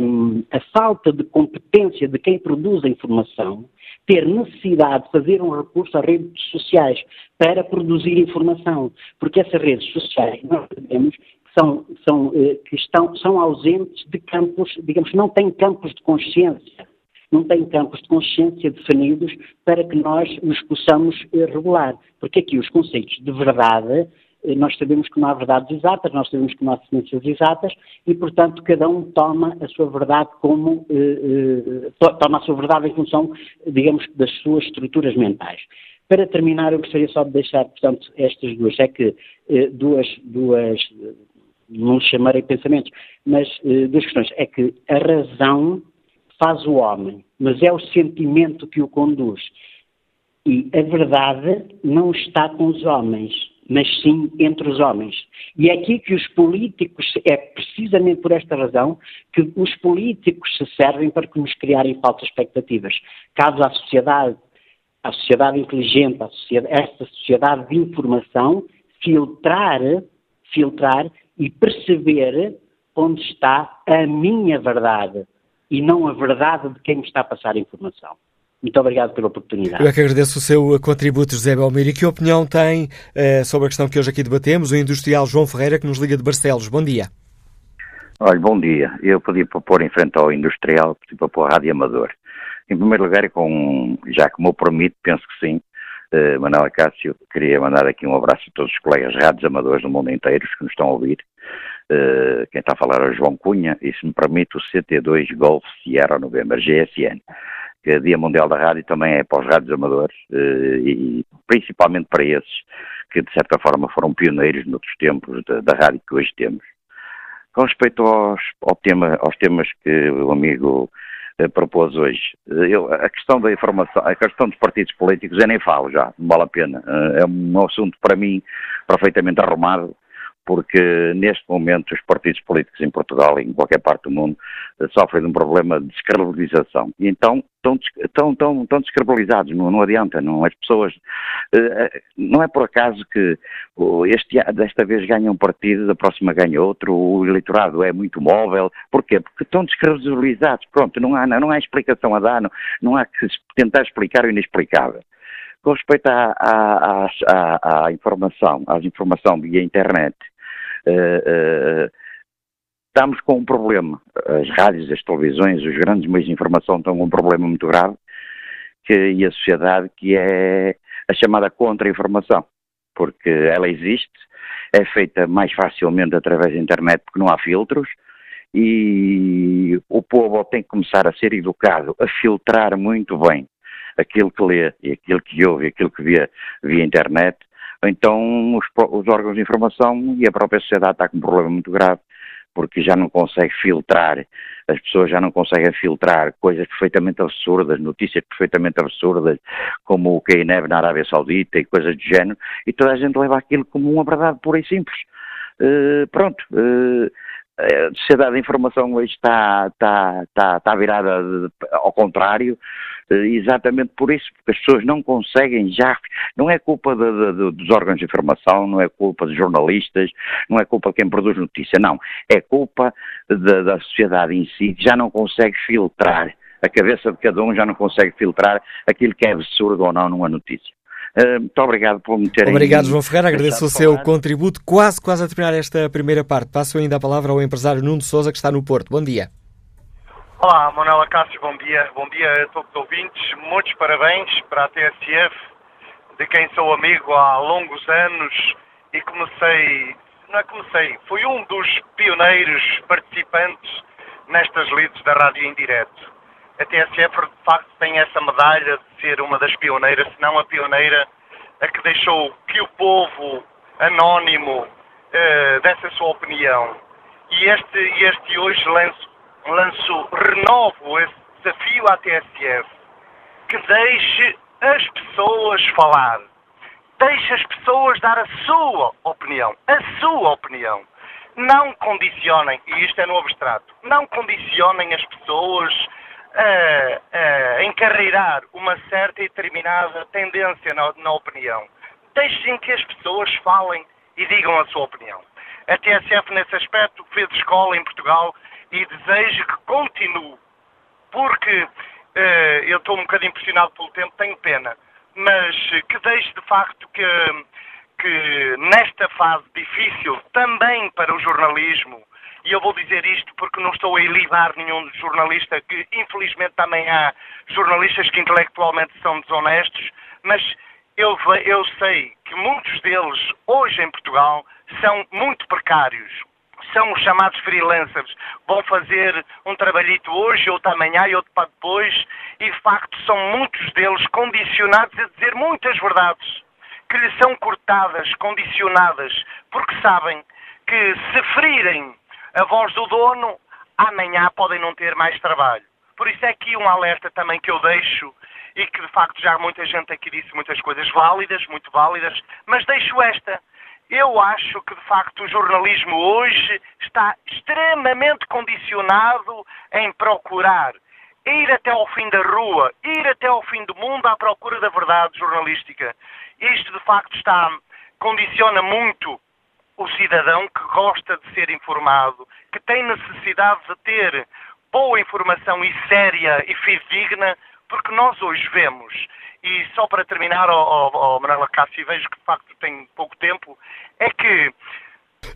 um, a falta de competência de quem produz a informação ter necessidade de fazer um recurso às redes sociais para produzir informação, porque essas redes sociais, nós sabemos são, são, eh, que estão, são ausentes de campos, digamos, não têm campos de consciência, não têm campos de consciência definidos para que nós nos possamos eh, regular. Porque aqui os conceitos de verdade, eh, nós sabemos que não há verdades exatas, nós sabemos que não há ciências exatas e, portanto, cada um toma a sua verdade como, toma a sua verdade em função, digamos, das suas estruturas mentais. Para terminar, eu gostaria só de deixar, portanto, estas duas, é que duas, duas não chamarei pensamentos, mas duas questões. É que a razão faz o homem, mas é o sentimento que o conduz. E a verdade não está com os homens, mas sim entre os homens. E é aqui que os políticos, é precisamente por esta razão que os políticos se servem para que nos criarem falsas expectativas. Caso a sociedade, a sociedade inteligente, sociedade, esta sociedade de informação, filtrar, filtrar e perceber onde está a minha verdade e não a verdade de quem me está a passar a informação. Muito obrigado pela oportunidade. Eu é que agradeço o seu contributo, José Belmiro. E que opinião tem eh, sobre a questão que hoje aqui debatemos o industrial João Ferreira, que nos liga de Barcelos. Bom dia. Olha, bom dia. Eu podia propor em frente ao industrial, podia propor a Rádio Amador. Em primeiro lugar, com, já que me permite, penso que sim, uh, Manuel Cássio, queria mandar aqui um abraço a todos os colegas rádios amadores do mundo inteiro que nos estão a ouvir. Uh, quem está a falar é o João Cunha e, se me permite, o CT2 Golf Sierra November GSN. Que é Dia Mundial da Rádio também é para os rádios amadores uh, e principalmente para esses que, de certa forma, foram pioneiros noutros tempos da, da rádio que hoje temos. Com respeito aos, ao tema, aos temas que o amigo eh, propôs hoje. Eh, eu, a questão da informação, a questão dos partidos políticos, eu nem falo já, não vale a pena. Eh, é um assunto para mim perfeitamente arrumado porque neste momento os partidos políticos em Portugal e em qualquer parte do mundo eh, sofrem de um problema de descredibilização. E então estão, estão, estão, estão descredibilizados, não, não adianta, não, as pessoas, eh, não é por acaso que este, desta vez ganha um partido, da próxima ganha outro, o eleitorado é muito móvel, porquê? Porque estão descredibilizados, pronto, não há, não há explicação a dar, não, não há que tentar explicar o inexplicável. Com respeito à, à, à, à informação, às informação via internet, uh, estamos com um problema. As rádios, as televisões, os grandes meios de informação estão com um problema muito grave que, e a sociedade que é a chamada contra-informação, porque ela existe, é feita mais facilmente através da internet porque não há filtros e o povo tem que começar a ser educado, a filtrar muito bem aquilo que lê e aquilo que ouve aquilo que vê via internet, então os, os órgãos de informação e a própria sociedade está com um problema muito grave porque já não consegue filtrar, as pessoas já não conseguem filtrar coisas perfeitamente absurdas, notícias perfeitamente absurdas, como o que é neve na Arábia Saudita e coisas do género, e toda a gente leva aquilo como uma verdade pura e simples. Uh, pronto, uh, a sociedade da informação hoje está, está, está, está virada ao contrário, exatamente por isso, porque as pessoas não conseguem já, não é culpa de, de, dos órgãos de informação, não é culpa dos jornalistas, não é culpa de quem produz notícia, não, é culpa de, da sociedade em si, que já não consegue filtrar, a cabeça de cada um já não consegue filtrar aquilo que é absurdo ou não numa notícia. Uh, muito obrigado por me terem. Obrigado, João Ferreira. Agradeço o seu contributo. Quase, quase a terminar esta primeira parte. Passo ainda a palavra ao empresário Nuno Souza, que está no Porto. Bom dia. Olá, Manuela Cássio, bom dia. Bom dia a todos os ouvintes. Muitos parabéns para a TSF, de quem sou amigo há longos anos e comecei, não é comecei, fui um dos pioneiros participantes nestas lides da rádio em direto. A TSF, de facto, tem essa medalha de ser uma das pioneiras, se não a pioneira, a que deixou que o povo anónimo uh, desse a sua opinião. E este, este hoje lanço, lanço, renovo esse desafio à TSF, que deixe as pessoas falar. Deixe as pessoas dar a sua opinião. A sua opinião. Não condicionem, e isto é no abstrato, não condicionem as pessoas a, a encarreirar uma certa e determinada tendência na, na opinião. Deixem que as pessoas falem e digam a sua opinião. A TSF, nesse aspecto, fez escola em Portugal e desejo que continue, porque uh, eu estou um bocadinho impressionado pelo tempo, tenho pena, mas que deixe de facto que, que nesta fase difícil, também para o jornalismo, e eu vou dizer isto porque não estou a ilibar nenhum jornalista, que infelizmente também há jornalistas que intelectualmente são desonestos, mas eu, eu sei que muitos deles, hoje em Portugal, são muito precários. São os chamados freelancers. Vão fazer um trabalhito hoje, outro amanhã e outro para depois, e de facto são muitos deles condicionados a dizer muitas verdades que lhes são cortadas, condicionadas, porque sabem que se ferirem a voz do dono, amanhã podem não ter mais trabalho. Por isso é aqui um alerta também que eu deixo e que de facto já muita gente aqui disse muitas coisas válidas, muito válidas, mas deixo esta. Eu acho que de facto o jornalismo hoje está extremamente condicionado em procurar ir até ao fim da rua, ir até ao fim do mundo à procura da verdade jornalística. Isto de facto está condiciona muito o cidadão que gosta de ser informado, que tem necessidade de ter boa informação e séria e fidedigna, porque nós hoje vemos, e só para terminar, oh, oh, oh Manuela Cássio, vejo que de facto tem pouco tempo, é que.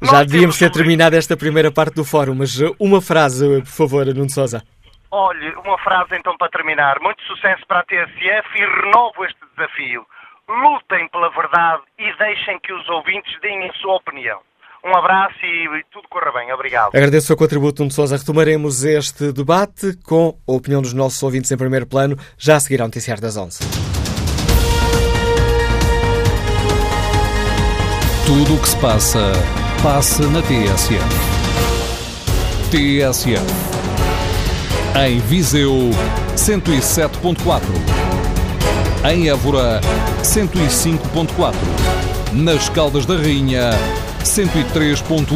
Já devíamos ter terminado esta primeira parte do fórum, mas uh, uma frase, uh, por favor, Nuno Souza. Olhe, uma frase então para terminar. Muito sucesso para a TSF e renovo este desafio lutem pela verdade e deixem que os ouvintes deem a sua opinião. Um abraço e tudo corra bem. Obrigado. Agradeço o seu contributo, Nuno Sousa. Retomaremos este debate com a opinião dos nossos ouvintes em primeiro plano, já a seguir ao Noticiário das 11. Tudo o que se passa, passa na TSF. TSF. Em Viseu, 107.4 em Évora 105.4, nas Caldas da Rainha 103.1.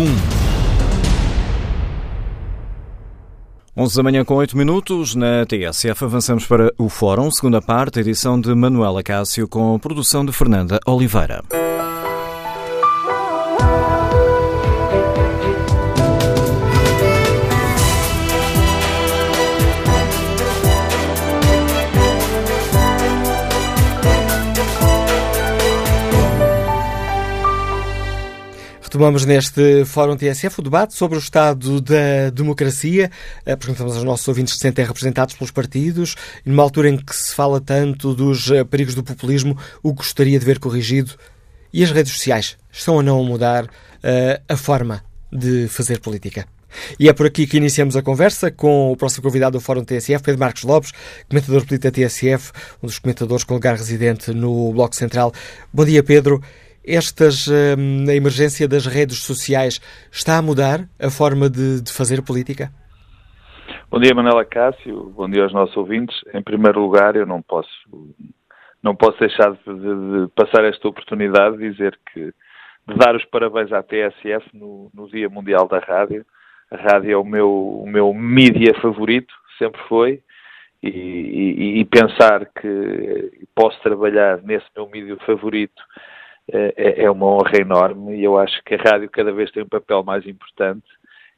11 da manhã com 8 minutos, na TSF avançamos para o Fórum, segunda parte, edição de Manuela Cássio com produção de Fernanda Oliveira. Retomamos neste Fórum TSF o debate sobre o estado da democracia. Eh, perguntamos aos nossos ouvintes se sentem representados pelos partidos. Numa altura em que se fala tanto dos eh, perigos do populismo, o que gostaria de ver corrigido? E as redes sociais estão ou não a mudar uh, a forma de fazer política? E é por aqui que iniciamos a conversa com o próximo convidado do Fórum TSF, Pedro Marcos Lopes, comentador político da TSF, um dos comentadores com lugar residente no Bloco Central. Bom dia, Pedro. Estas, hum, a emergência das redes sociais está a mudar a forma de, de fazer política? Bom dia, Manela Cássio. Bom dia aos nossos ouvintes. Em primeiro lugar, eu não posso, não posso deixar de, de, de passar esta oportunidade de dizer que de dar os parabéns à TSF no, no Dia Mundial da Rádio. A rádio é o meu, o meu mídia favorito, sempre foi, e, e, e pensar que posso trabalhar nesse meu mídia favorito é, é, é uma honra enorme e eu acho que a rádio cada vez tem um papel mais importante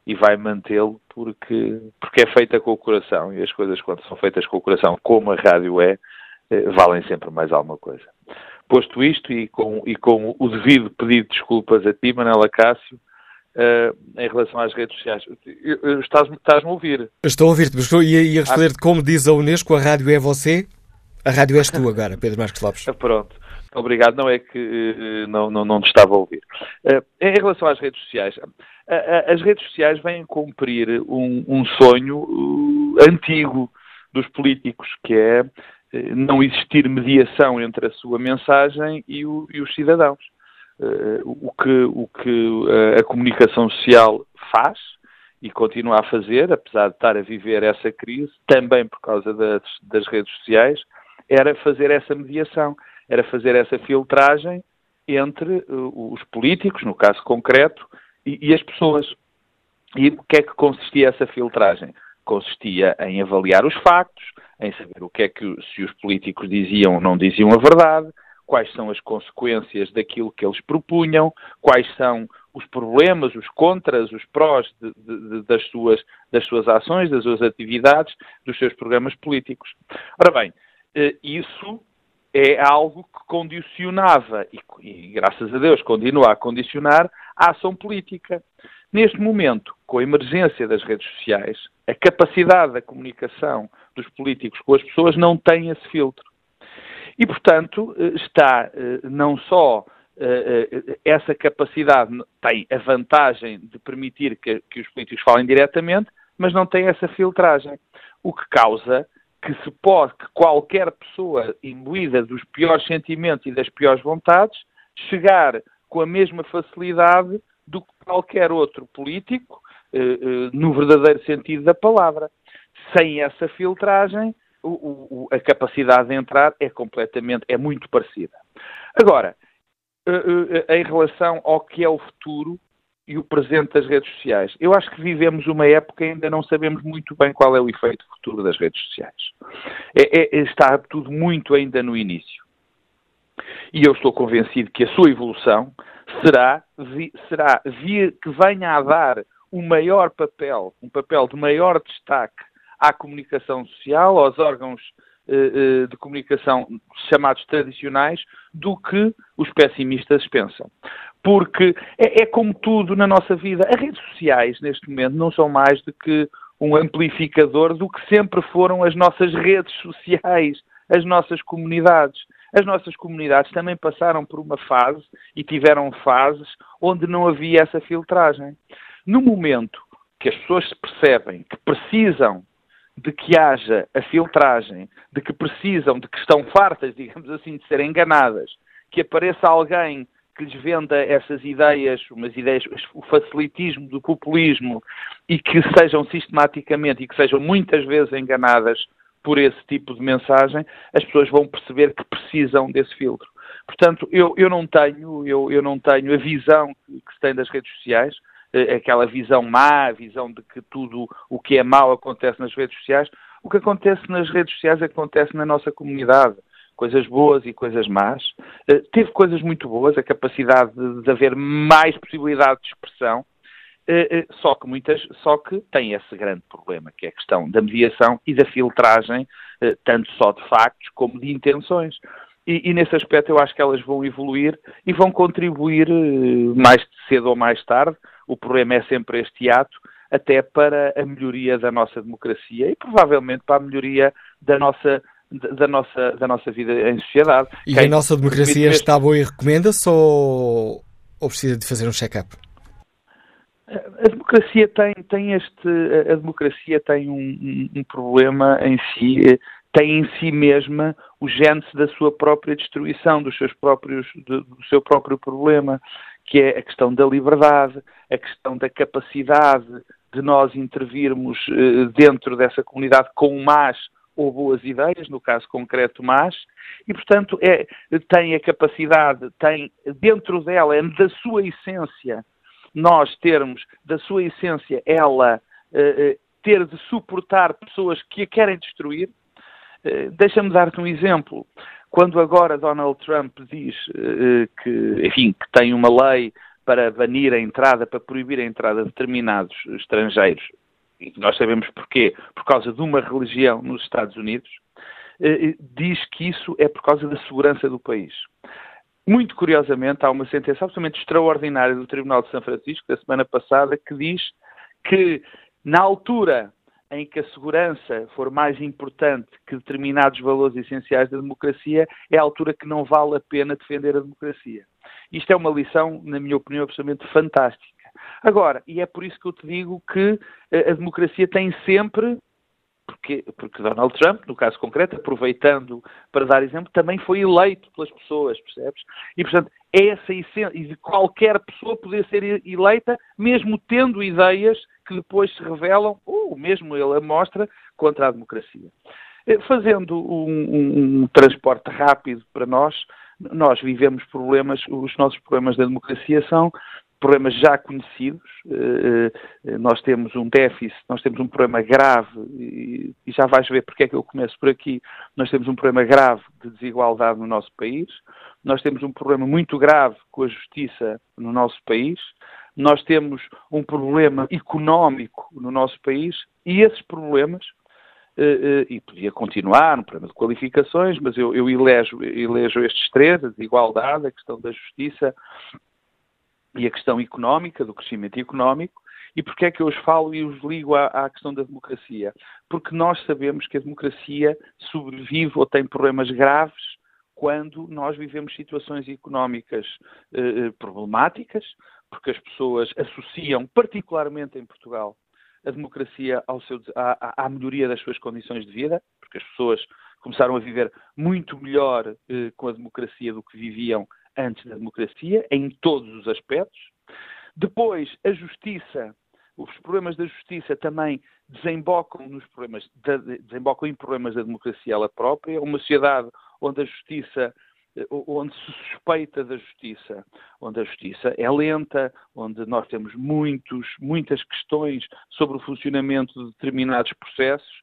e vai mantê-lo porque, porque é feita com o coração e as coisas quando são feitas com o coração, como a rádio é, é valem sempre mais alguma coisa. Posto isto e com, e com o devido pedido de desculpas a ti, Manela Cássio, uh, em relação às redes sociais. Estás-me estás a ouvir? Estou a ouvir-te, mas estou, ia, ia responder-te ah. como diz a Unesco, a rádio é você, a rádio és tu <laughs> agora, Pedro Marcos Lopes. Pronto. Obrigado, não é que uh, não, não, não te estava a ouvir. Uh, em relação às redes sociais, as redes sociais vêm cumprir um, um sonho antigo dos políticos, que é não existir mediação entre a sua mensagem e, o, e os cidadãos. O que, o que eh, a comunicação social faz e continua a fazer, apesar de estar a viver essa crise, também por causa das, das redes sociais, era fazer essa mediação, era fazer essa filtragem entre uh, os políticos, no caso concreto, e, e as pessoas. E o que é que consistia essa filtragem? Consistia em avaliar os factos, em saber o que é que, se os políticos diziam ou não diziam a verdade, quais são as consequências daquilo que eles propunham, quais são os problemas, os contras, os prós de, de, das, suas, das suas ações, das suas atividades, dos seus programas políticos. Ora bem, eh, isso é algo que condicionava, e, e graças a Deus continua a condicionar, a ação política. Neste momento, com a emergência das redes sociais, a capacidade da comunicação dos políticos com as pessoas não tem esse filtro. E, portanto, eh, está eh, não só eh, essa capacidade, tem a vantagem de permitir que, que os políticos falem diretamente, mas não tem essa filtragem. O que causa que se pode, que qualquer pessoa imbuída dos piores sentimentos e das piores vontades, chegar com a mesma facilidade do que qualquer outro político, no verdadeiro sentido da palavra sem essa filtragem, o, o, a capacidade de entrar é completamente, é muito parecida. Agora, eh, eh, em relação ao que é o futuro e o presente das redes sociais, eu acho que vivemos uma época e ainda não sabemos muito bem qual é o efeito futuro das redes sociais. É, é, está tudo muito ainda no início. E eu estou convencido que a sua evolução será, será que venha a dar um maior papel, um papel de maior destaque à comunicação social, aos órgãos eh, eh, de comunicação chamados tradicionais, do que os pessimistas pensam. Porque é, é, como tudo na nossa vida. As redes sociais, neste momento, não são mais do que um amplificador do que sempre foram as nossas redes sociais, as nossas comunidades. As nossas comunidades também passaram por uma fase e tiveram fases onde não havia essa filtragem. No momento que as pessoas se percebem que precisam de que haja a filtragem, de que precisam, de que estão fartas, <laughs> digamos assim, de serem enganadas, que apareça alguém que lhes venda essas ideias, umas ideias, o facilitismo do populismo e que sejam sistematicamente e que sejam muitas vezes enganadas por esse tipo de mensagem, as pessoas vão perceber que precisam desse filtro. Portanto, eu, eu não tenho, eu, eu não tenho a visão que, que se tem das redes sociais, eh, aquela visão má, a visão de que tudo o que é mau acontece nas redes sociais. O que acontece nas redes sociais acontece na nossa comunidade. Coisas boas e coisas más. Uh, teve coisas muito boas, a capacidade de, de haver mais possibilidade de expressão, uh, só que muitas, só que tem esse grande problema, que é a questão da mediação e da filtragem, tanto só de factos como de intenções. E, e, nesse aspecto eu acho que elas vão evoluir e vão contribuir mais cedo ou mais tarde o problema é sempre este ato, até para a melhoria da nossa democracia e provavelmente para a melhoria da nossa da nossa, da nossa vida em sociedade. E Quem a nossa democracia está boa e recomenda-se ou, ou precisa de fazer um check-up? A democracia tem, tem este, a democracia tem um, um, um problema em si, tem em si mesma o gênese da sua própria destruição, dos seus próprios, do, do seu próprio problema, que é a questão da liberdade, a questão da capacidade de nós intervirmos eh, dentro dessa comunidade com más ou boas ideias, no caso concreto más, e portanto é, tem a capacidade, tem dentro dela, é da sua essência, nós termos da sua essência ela eh, eh ter de suportar pessoas que a querem destruir, eh, deixa-me dar-te um exemplo. Quando agora Donald Trump diz eh, que, enfim, que tem uma lei para banir a entrada, para proibir a entrada de determinados estrangeiros, e nós sabemos porquê, por causa de uma religião nos Estados Unidos, eh, diz que isso é por causa da segurança do país. Muito curiosamente, há uma sentença absolutamente extraordinária do Tribunal de São Francisco, da semana passada, que diz que, na altura em que a segurança for mais importante que determinados valores essenciais da democracia, é a altura que não vale a pena defender a democracia. Isto é uma lição, na minha opinião, absolutamente fantástica. Agora, e é por isso que eu te digo que eh, a democracia tem sempre porque, porque Donald Trump, no caso concreto, aproveitando para dar exemplo, também foi eleito pelas pessoas, percebes? E, portanto, essa essência, e de qualquer pessoa poder ser eleita, mesmo tendo ideias que depois se revelam, ou mesmo ele mostra, contra a democracia. Eh, fazendo um, um, um transporte rápido para nós, nós vivemos problemas, os nossos problemas da democracia são problemas já conhecidos. Eh, eh, nós temos um déficit, nós temos um problema grave, e já vais ver porque é que eu começo por aqui. Nós temos um problema grave de desigualdade no nosso país, nós temos um problema muito grave com a justiça no nosso país, nós temos um problema económico no nosso país e esses problemas. Uh, e podia continuar, um problema de qualificações, mas eu, eu elejo, elejo estes três, a desigualdade, a questão da justiça e a questão económica, do crescimento económico, e porquê é que eu os falo e os ligo à, à, questão da democracia? Porque nós sabemos que a democracia sobrevive ou tem problemas graves quando nós vivemos situações económicas eh, eh problemáticas, porque as pessoas associam, particularmente em Portugal, a democracia seu, à, à, melhoria das suas condições de vida, porque as pessoas começaram a viver muito melhor eh, com a democracia do que viviam antes da democracia, em todos os aspectos. Depois, a justiça, os problemas da justiça também desembocam nos problemas, desembocam em problemas da democracia ela própria, uma sociedade onde a justiça onde se suspeita da justiça, onde a justiça é lenta, onde nós temos muitos, muitas questões sobre o funcionamento de determinados processos,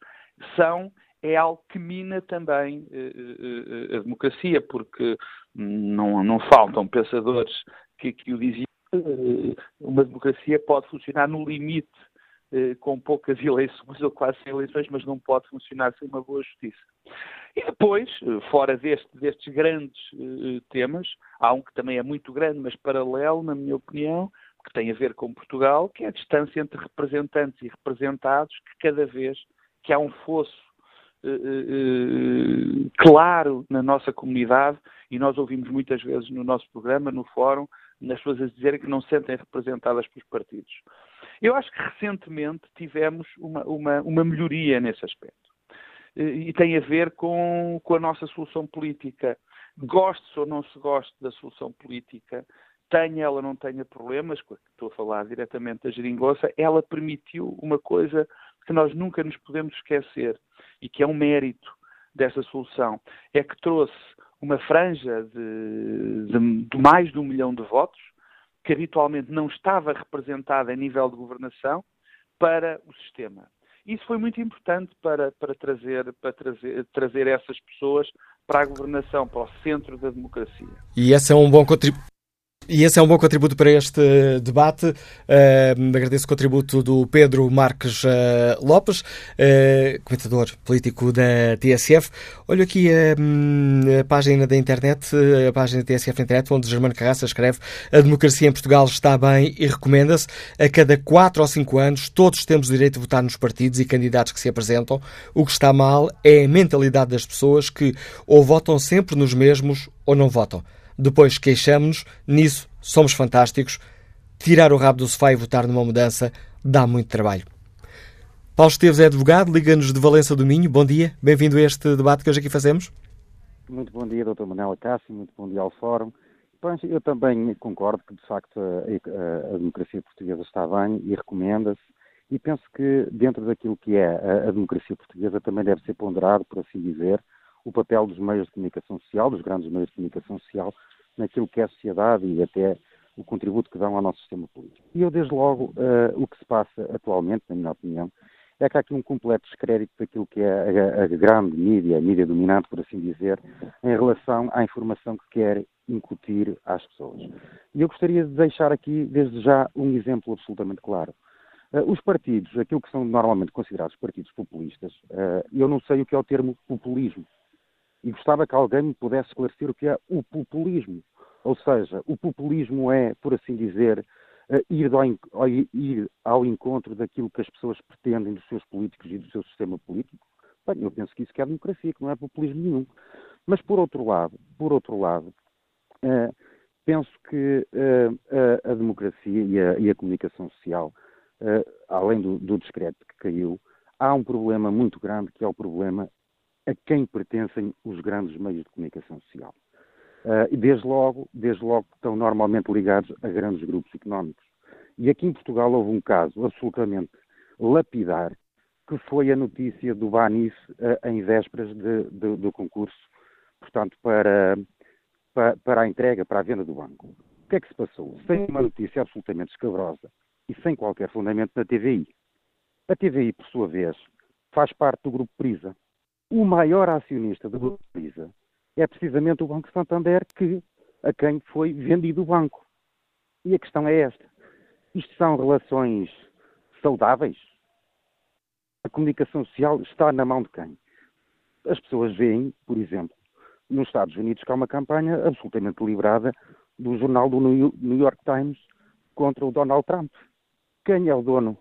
são é algo que mina também uh, uh, a democracia, porque não, não faltam pensadores que, que o diziam. Uma democracia pode funcionar no limite com poucas <laughs> eleições ou quase sem eleições, mas não pode funcionar sem uma boa justiça. E depois, fora deste, destes grandes temas, há um que também é muito grande, mas paralelo, na minha opinião, que tem a ver com Portugal, que é a distância entre representantes e representados, que cada vez que há um fosso uh, claro na nossa comunidade e nós ouvimos muitas vezes no nosso programa, no fórum, as pessoas dizerem que não se sentem representadas pelos partidos. Eu acho que recentemente tivemos uma, uma, uma melhoria nesse aspecto. E tem a ver com, com a nossa solução política. Goste ou não se goste da solução política, tenha ela não tenha problemas, estou a falar diretamente da geringonça, ela permitiu uma coisa que nós nunca nos podemos esquecer e que é um mérito dessa solução, é que trouxe uma franja de, de, de, mais de um milhão de votos, que habitualmente não estava representada a nível de governação, para o sistema. Isso foi muito importante para, para, trazer, para trazer, trazer essas pessoas para a governação, para o centro da democracia. E esse é um bom contributo. E esse é um bom contributo para este debate. Uh, agradeço o contributo do Pedro Marques uh, Lopes, uh, comentador político da TSF. Olho aqui a, a, página da internet, a página da TSF Internet, onde Germano Carraça escreve a democracia em Portugal está bem e recomenda-se. A cada quatro ou cinco anos, todos temos o direito de votar nos partidos e candidatos que se apresentam. O que está mal é a mentalidade das pessoas que ou votam sempre nos mesmos ou não votam. Depois queixamos-nos, nisso somos fantásticos. Tirar o rabo do sofá e votar numa mudança dá muito trabalho. Paulo Esteves é advogado, liga-nos de Valença do Minho. Bom dia, bem-vindo a este debate que hoje aqui fazemos. Muito bom dia, Dr. Manuel Cássio, muito bom dia ao Fórum. Eu também concordo que, de facto, a, democracia portuguesa está bem e recomenda-se. E penso que, dentro daquilo que é a democracia portuguesa, também deve ser ponderado, por assim dizer, o papel dos meios de comunicação social, dos grandes meios de comunicação social, naquilo que é a sociedade e até o contributo que dão ao nosso sistema político. E eu, desde logo, uh, o que se passa atualmente, na minha opinião, é que há aqui um completo descrédito daquilo que é a, a, grande mídia, a mídia dominante, por assim dizer, em relação à informação que quer incutir às pessoas. E eu gostaria de deixar aqui, desde já, um exemplo absolutamente claro. Uh, os partidos, aquilo que são normalmente considerados partidos populistas, uh, eu não sei o que é o termo populismo. E gostava que alguém me pudesse esclarecer o que é o populismo. Ou seja, o populismo é, por assim dizer, ir ao, ir ao encontro daquilo que as pessoas pretendem dos seus políticos e do seu sistema político. Bem, eu penso que isso que é democracia, que não é populismo nenhum. Mas por outro lado, por outro lado, uh, penso que uh, a, democracia e a, e a comunicação social, além do, do discreto que caiu, há um problema muito grande que é o problema a quem pertencem os grandes meios de comunicação social. Uh, e desde logo, desde logo estão normalmente ligados a grandes grupos económicos. E aqui em Portugal houve um caso absolutamente lapidar, que foi a notícia do Banis uh, em vésperas de, de, do concurso, portanto, para, para, para, a entrega, para a venda do banco. O que é que se passou? Sem uma notícia absolutamente escabrosa e sem qualquer fundamento na TVI. A TVI, por sua vez, faz parte do Grupo Prisa. O maior acionista do Grupo Prisa é precisamente o Banco Santander que, a quem foi vendido o banco. E a questão é esta. Isto são relações saudáveis? A comunicação social está na mão de quem? As pessoas veem, por exemplo, nos Estados Unidos que há uma campanha absolutamente deliberada do jornal do New York Times contra o Donald Trump. Quem é o dono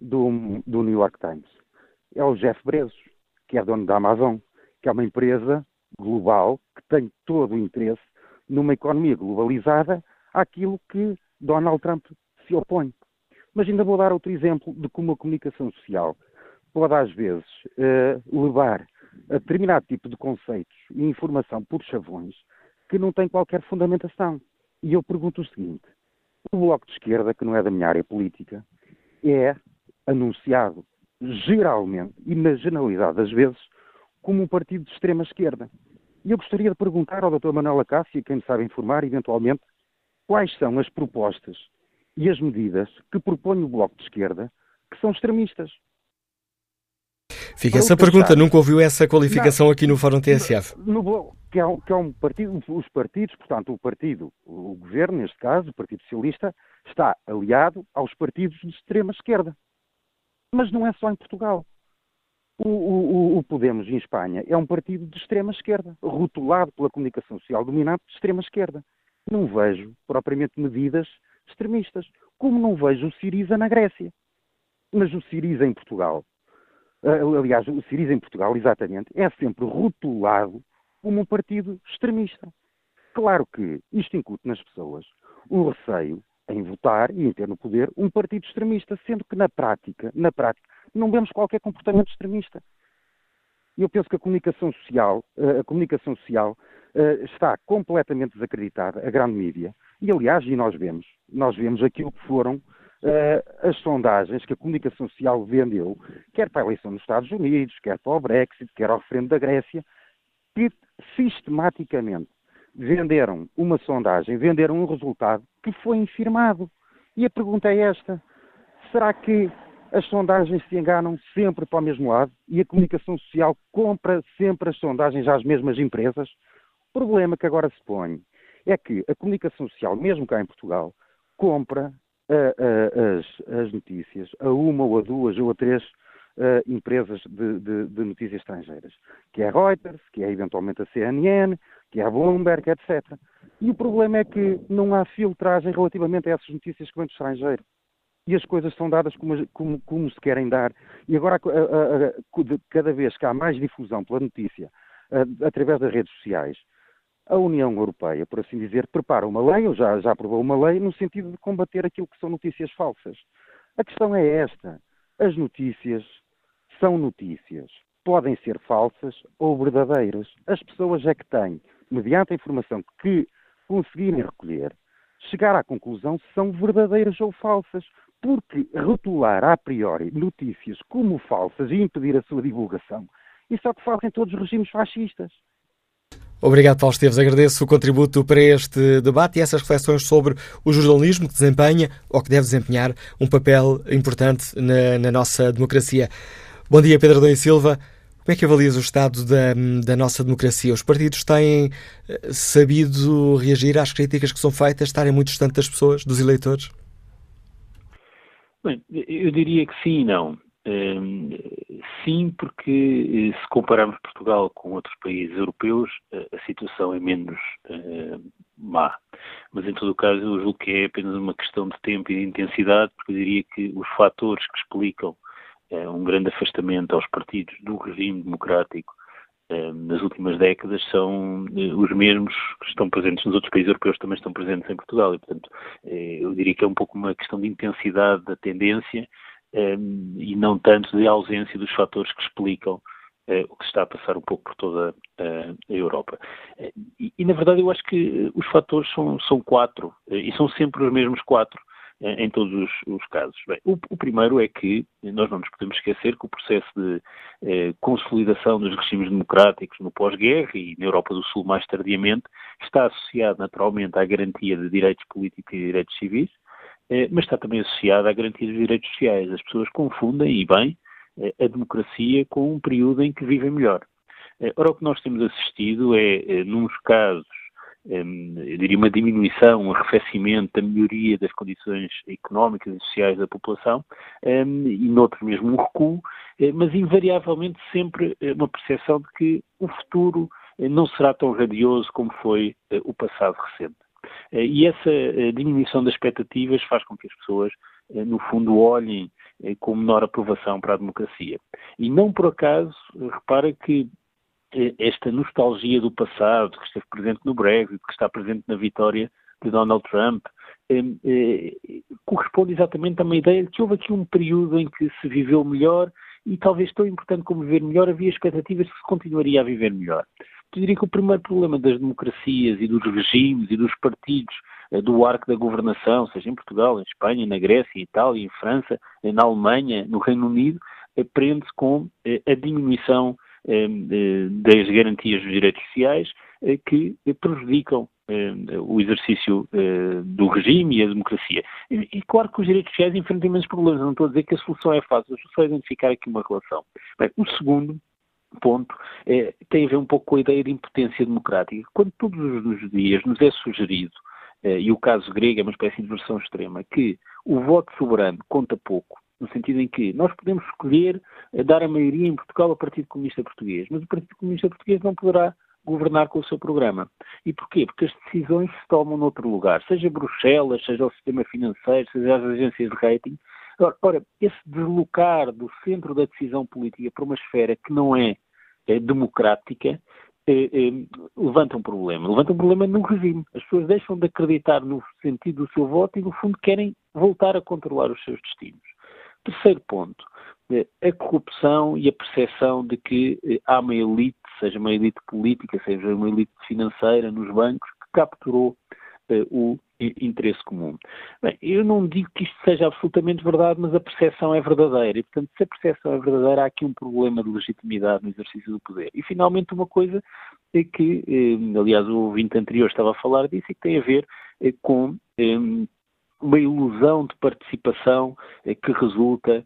do, do New York Times? É o Jeff Bezos, que é dono da Amazon, que é uma empresa global que tem todo o interesse numa economia globalizada àquilo que Donald Trump se opõe. Mas ainda vou dar outro exemplo de como a comunicação social pode, às vezes, uh, levar a determinado tipo de conceitos e informação por chavões que não têm qualquer fundamentação. E eu pergunto o seguinte: o Bloco de Esquerda, que não é da minha área política, é anunciado geralmente e na generalidade das vezes como um partido de extrema esquerda. E eu gostaria de perguntar ao Dr. Manuel Acácio, quem me sabe informar, eventualmente, quais são as propostas e as medidas que propõe o Bloco de Esquerda que são extremistas. Fica essa pergunta, nunca ouviu essa qualificação não, aqui no Fórum TSF? No, no, que, é que é um partido, os partidos, portanto, o partido, o governo, neste caso, o Partido Socialista, está aliado aos partidos de extrema esquerda. Mas não é só em Portugal. O, o, o, Podemos, em Espanha, é um partido de extrema esquerda, rotulado pela comunicação social dominante de extrema esquerda. Não vejo, propriamente, medidas extremistas, como não vejo o Siriza na Grécia. Mas o Siriza em Portugal, aliás, o Siriza em Portugal, exatamente, é sempre rotulado como um partido extremista. Claro que isto incute nas pessoas o receio em votar e em ter no poder um partido extremista, sendo que na prática, na prática, não vemos qualquer comportamento extremista. Eu penso que a comunicação social, eh, a comunicação social eh, está completamente desacreditada, a grande mídia, e aliás, e nós vemos, nós vemos aquilo que foram Uh, as sondagens que a comunicação social vendeu, quer para a eleição nos Estados Unidos, quer para o Brexit, quer ao referendo da Grécia, que sistematicamente venderam uma sondagem, venderam um resultado que foi infirmado. E a pergunta é esta: será que as sondagens se enganam sempre para o mesmo lado e a comunicação social compra sempre as sondagens às mesmas empresas. O problema que agora se põe é que a comunicação social, mesmo cá em Portugal, compra uh, uh, as, as, notícias a uma ou a duas ou a três uh, empresas de, de, de, notícias estrangeiras, que é a Reuters, que é eventualmente a CNN, que é a Bloomberg, etc. E o problema é que não há filtragem relativamente a essas notícias que vêm do estrangeiro e as coisas são dadas como, como, como se querem dar. E agora, a, a, a, cada vez que há mais difusão pela notícia através das redes sociais, a União Europeia, por assim dizer, prepara uma lei, ou já, já aprovou uma lei, no sentido de combater aquilo que são notícias falsas. A questão é esta. As notícias são notícias. Podem ser falsas ou verdadeiras. As pessoas é que têm, mediante a informação que conseguirem recolher, chegar à conclusão se são verdadeiras ou falsas. Porque rotular a priori notícias como falsas e impedir a sua divulgação, isso é o que fazem todos os regimes fascistas. Obrigado, Paulo Esteves. Agradeço o contributo para este debate e essas reflexões sobre o jornalismo que desempenha ou que deve desempenhar um papel importante na, na nossa democracia. Bom dia, Pedro Adão Silva. Como é que avalias o estado da, da, nossa democracia? Os partidos têm eh, sabido reagir às críticas que são feitas, estarem muito distantes das pessoas, dos eleitores? Bem, eu diria que sim e não. Ehm, sim, porque eh, se compararmos Portugal com outros países europeus, eh, a situação é menos má. Mas, em todo o caso, eu julgo que é apenas uma questão de tempo e de intensidade, porque eu diria que os fatores que explicam um grande afastamento aos partidos do regime democrático uh, nas últimas décadas são os mesmos que estão presentes nos outros países europeus, também estão presentes em Portugal. E, portanto, eu diria que é um pouco uma questão de intensidade da tendência e não tanto de ausência dos fatores que explicam eh, o que está a passar um pouco por toda a Europa. Eh, e, na verdade, eu acho que os fatores são, são quatro, eh, e são sempre os mesmos quatro em todos os, os casos. Bem, o, o, primeiro é que nós não nos podemos esquecer que o processo de eh, consolidação dos regimes democráticos no pós-guerra e na Europa do Sul mais tardiamente está associado naturalmente à garantia de direitos políticos e direitos civis, eh, mas está também associada à garantia dos direitos sociais. As pessoas confundem, e bem, eh, a democracia com um período em que vivem melhor. Eh, ora, o que nós temos assistido é, nos casos, eu diria uma diminuição, um arrefecimento da melhoria das condições económicas e sociais da população, e noutros mesmo um recuo, mas invariavelmente sempre uma percepção de que o futuro não será tão radioso como foi o passado recente. Eh, e essa eh, diminuição das expectativas faz com que as pessoas, eh, no fundo, olhem com menor aprovação para a democracia. E não por acaso, repara que esta nostalgia do passado, que esteve presente no Brexit, que está presente na vitória de Donald Trump, corresponde exatamente a uma ideia de que houve aqui um período em que se viveu melhor e talvez tão importante como viver melhor, havia expectativas que se continuaria a viver melhor. Eu diria que o primeiro problema das democracias e dos regimes e dos partidos eh, do arco da governação, seja em Portugal, em Espanha, na Grécia, em Itália, em França, eh, na Alemanha, no Reino Unido, eh, prende-se com a diminuição das garantias dos direitos sociais que prejudicam o exercício do regime e a democracia. E claro que os direitos sociais enfrentam imensos problemas, não estou a dizer que a solução é fácil, a solução é identificar aqui uma relação. Bem, o segundo ponto é, tem a ver um pouco com a ideia de impotência democrática. Quando todos os dias nos é sugerido, eh, e o caso grego é uma espécie de versão extrema, que o voto soberano conta pouco, no sentido em que nós podemos escolher eh, dar a maioria em Portugal ao Partido Comunista Português, mas o Partido Comunista Português não poderá governar com o seu programa. E porquê? Porque as decisões se tomam noutro lugar, seja Bruxelas, seja o sistema financeiro, seja as agências de rating, Ora, ora, esse deslocar do centro da decisão política para uma esfera que não é, é democrática é, é, levanta um problema. Levanta um problema no regime. As pessoas deixam de acreditar no sentido do seu voto e, no fundo, querem voltar a controlar os seus destinos. Terceiro ponto, a corrupção e a percepção de que há uma elite, seja uma elite política, seja uma elite financeira nos bancos, que capturou o interesse comum. Bem, eu não digo que isto seja absolutamente verdade, mas a percepção é verdadeira. E, portanto, se a percepção é verdadeira, há aqui um problema de legitimidade no exercício do poder. E, finalmente, uma coisa é que, eh, aliás, o ouvinte anterior estava a falar disso e que tem a ver eh, com eh, uma ilusão de participação que resulta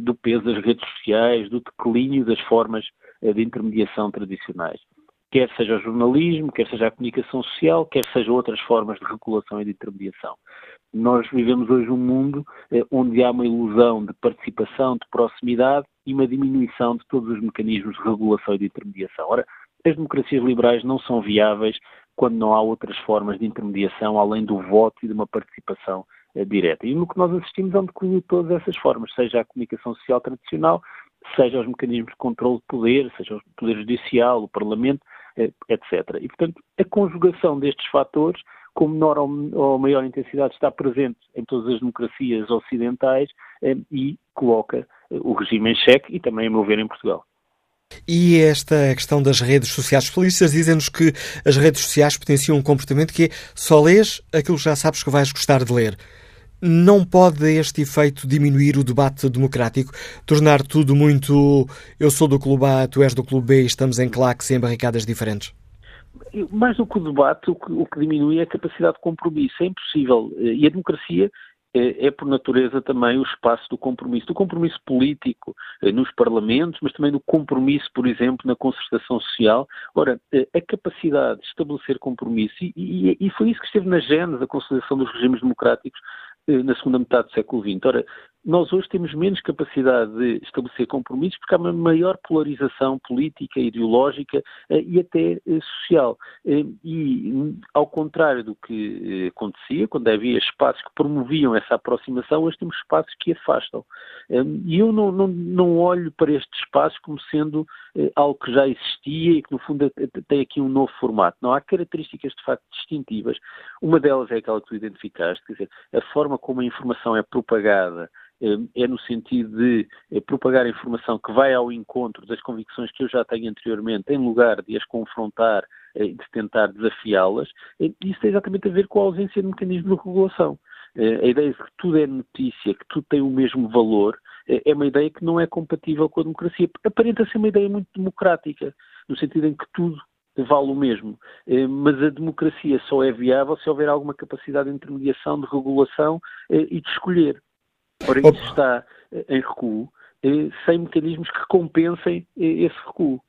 do peso das redes sociais, do declínio das formas de intermediação tradicionais quer seja o jornalismo, quer seja a comunicação social, quer seja outras formas de regulação e de intermediação. Nós vivemos hoje um mundo eh, onde há uma ilusão de participação, de proximidade e uma diminuição de todos os mecanismos de regulação e de intermediação. Ora, as democracias liberais não são viáveis quando não há outras formas de intermediação além do voto e de uma participação eh, direta. E no que nós assistimos é um declínio de todas essas formas, seja a comunicação social tradicional, seja os mecanismos de controle de poder, seja o poder judicial, o Parlamento, eh, etc. E, portanto, a conjugação destes fatores, com menor ou maior intensidade, está presente em todas as democracias ocidentais e coloca o regime em xeque e também, a meu ver, em Portugal. E esta questão das redes sociais. Os polícias dizem-nos que as redes sociais potenciam um comportamento que é só lês aquilo que já sabes que vais gostar de ler. Não pode este efeito diminuir o debate democrático, tornar tudo muito eu sou do clube A, tu és do clube B estamos em claques e em barricadas diferentes? Mais do que o debate, o que, o que diminui é a capacidade de compromisso. É impossível. E a democracia é, é, por natureza também o espaço do compromisso, do compromisso político eh, nos parlamentos, mas também do compromisso, por exemplo, na concertação social. Ora, eh, a capacidade de estabelecer compromisso, e, e, e foi isso que esteve na gênese da consolidação dos regimes democráticos eh, na segunda metade do século XX. Ora, nós hoje temos menos capacidade de estabelecer compromissos porque há uma maior polarização política, ideológica eh, e até eh, social. E, ao contrário do que acontecia, quando havia espaços que promoviam essa aproximação, hoje temos espaços que afastam. E eu não, não, não olho para estes espaços como sendo algo que já existia e que, no fundo, tem aqui um novo formato. Não há características, de facto, distintivas. Uma delas é aquela que tu identificaste, quer dizer, a forma como a informação é propagada eh, é no sentido de eh, propagar informação que vai ao encontro das convicções que eu já tenho anteriormente, em lugar de as confrontar eh, e de tentar desafiá-las, isso tem exatamente a ver com a ausência de mecanismo de regulação. A ideia de que tudo é notícia, que tudo tem o mesmo valor, é uma ideia que não é compatível com a democracia. Aparenta ser uma ideia muito democrática, no sentido em que tudo vale o mesmo. Eh, mas a democracia só é viável se houver alguma capacidade de intermediação, de regulação eh, e de escolher. Ora, isso está eh, em recuo, sem mecanismos que compensem esse recuo.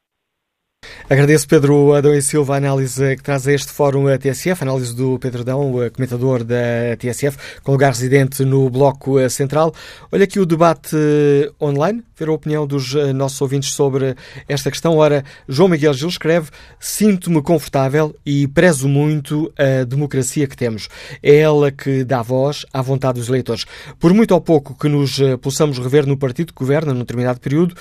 Agradeço, Pedro Adão e Silva, a análise que traz a este fórum a TSF, a análise do Pedro Adão, comentador da TSF, com lugar residente no Bloco Central. Olha aqui o debate online, ver a opinião dos eh, nossos ouvintes sobre esta questão. Ora, João Miguel Gil escreve: Sinto-me confortável e prezo muito a democracia que temos. É ela que dá voz à vontade dos eleitores. Por muito ou pouco que nos eh, possamos rever no partido que governa num determinado período,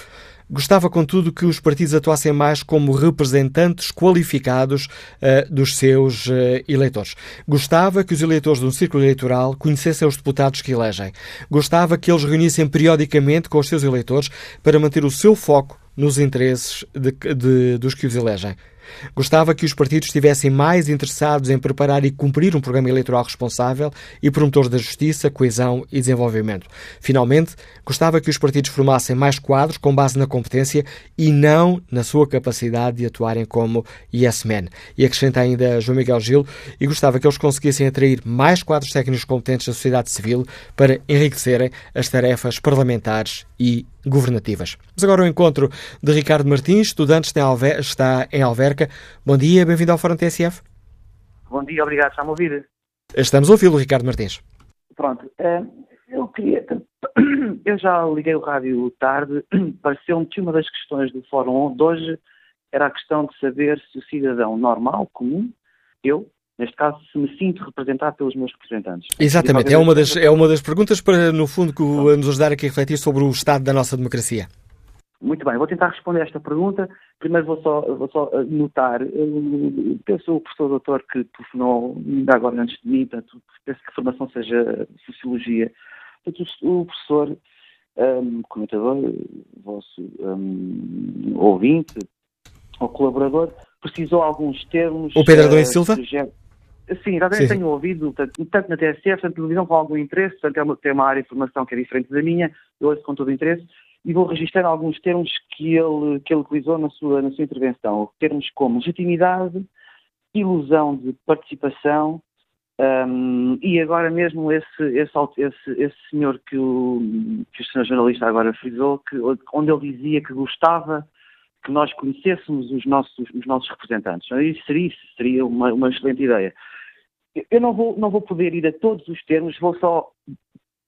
Gostava, contudo, que os partidos atuassem mais como representantes qualificados uh, dos seus uh, eleitores. Gostava que os eleitores de um círculo eleitoral conhecessem os deputados que elegem. Gostava que eles reunissem periodicamente com os seus eleitores para manter o seu foco nos interesses de, de, dos que os elegem. Gostava que os partidos estivessem mais interessados em preparar e cumprir um programa eleitoral responsável e promotor da justiça, coesão e desenvolvimento. Finalmente, gostava que os partidos formassem mais quadros com base na competência e não na sua capacidade de atuarem como yes men. E acrescenta ainda João Miguel Gil e gostava que eles conseguissem atrair mais quadros técnicos competentes da sociedade civil para enriquecerem as tarefas parlamentares e governativas. Mas agora o encontro de Ricardo Martins, estudante está em Alverca. Bom dia, bem-vindo ao Fórum TSF. Bom dia, obrigado, está-me a ouvir? Estamos a ouvi-lo, Ricardo Martins. Pronto, eh, eu queria... <coughs> Eu já liguei o rádio tarde, <coughs> pareceu-me que uma das questões do Fórum de hoje era a questão de saber se o cidadão normal, comum, eu, neste caso, se me sinto representado pelos meus representantes. Exatamente, é uma, das, é uma das perguntas para, no fundo, que nos ajudar aqui a refletir sobre o estado da nossa democracia. Muito bem, vou tentar responder a esta pergunta. Primeiro vou só, vou só eh, notar, penso o professor doutor que telefonou ainda agora antes de mim, portanto, penso que a formação seja Sociologia. Portanto, o, professor, um, comentador, vosso um, ouvinte, ou colaborador, precisou alguns termos... O Pedro Adão uh, Silva? Sim, exatamente, tenho ouvido, tanto, tanto na TSF, tanto na televisão, com algum interesse, portanto é uma, tem uma área de informação que é diferente da minha, eu ouço com todo o interesse, e vou registrar alguns termos que ele, que ele utilizou na sua, na sua intervenção. Termos como legitimidade, ilusão de participação, um, e agora mesmo esse, esse, esse, esse senhor que o, que o senhor jornalista agora frisou, que, onde ele dizia que gostava que nós conhecêssemos os nossos, os nossos representantes. Isso seria, isso seria uma, uma excelente ideia. Eu não vou, não vou poder ir a todos os termos, vou só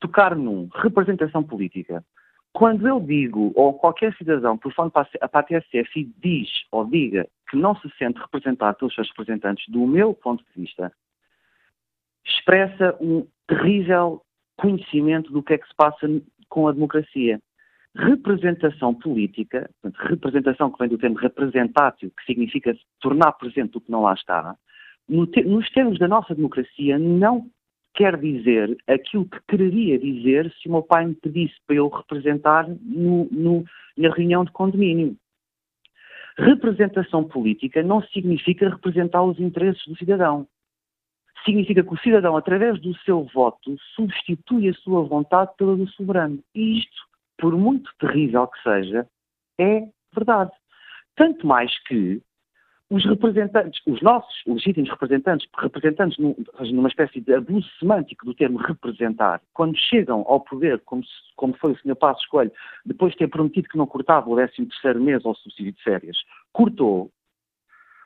tocar num. Representação política. Quando eu digo, ou qualquer cidadão telefone para a TSF diz ou diga que não se sente representado pelos seus representantes, do meu ponto de vista, expressa um terrível conhecimento do que é que se passa com a democracia. Representação política, portanto, representação que vem do termo representátil, que significa tornar presente o que não lá está, nos termos da nossa democracia, não quer dizer aquilo que quereria dizer se o meu pai me pedisse para eu representar no, no, na reunião de condomínio. Representação política não significa representar os interesses do cidadão. Significa que o cidadão, através do seu voto, substitui a sua vontade pela do soberano. E isto, por muito terrível que seja, é verdade. Tanto mais que os representantes, os nossos legítimos representantes, representantes num, numa espécie de abuso semântico do termo representar, quando chegam ao poder, como, como foi o Sr. Passos Coelho, depois de ter prometido que não cortava o 13 mês ao subsídio de férias, cortou,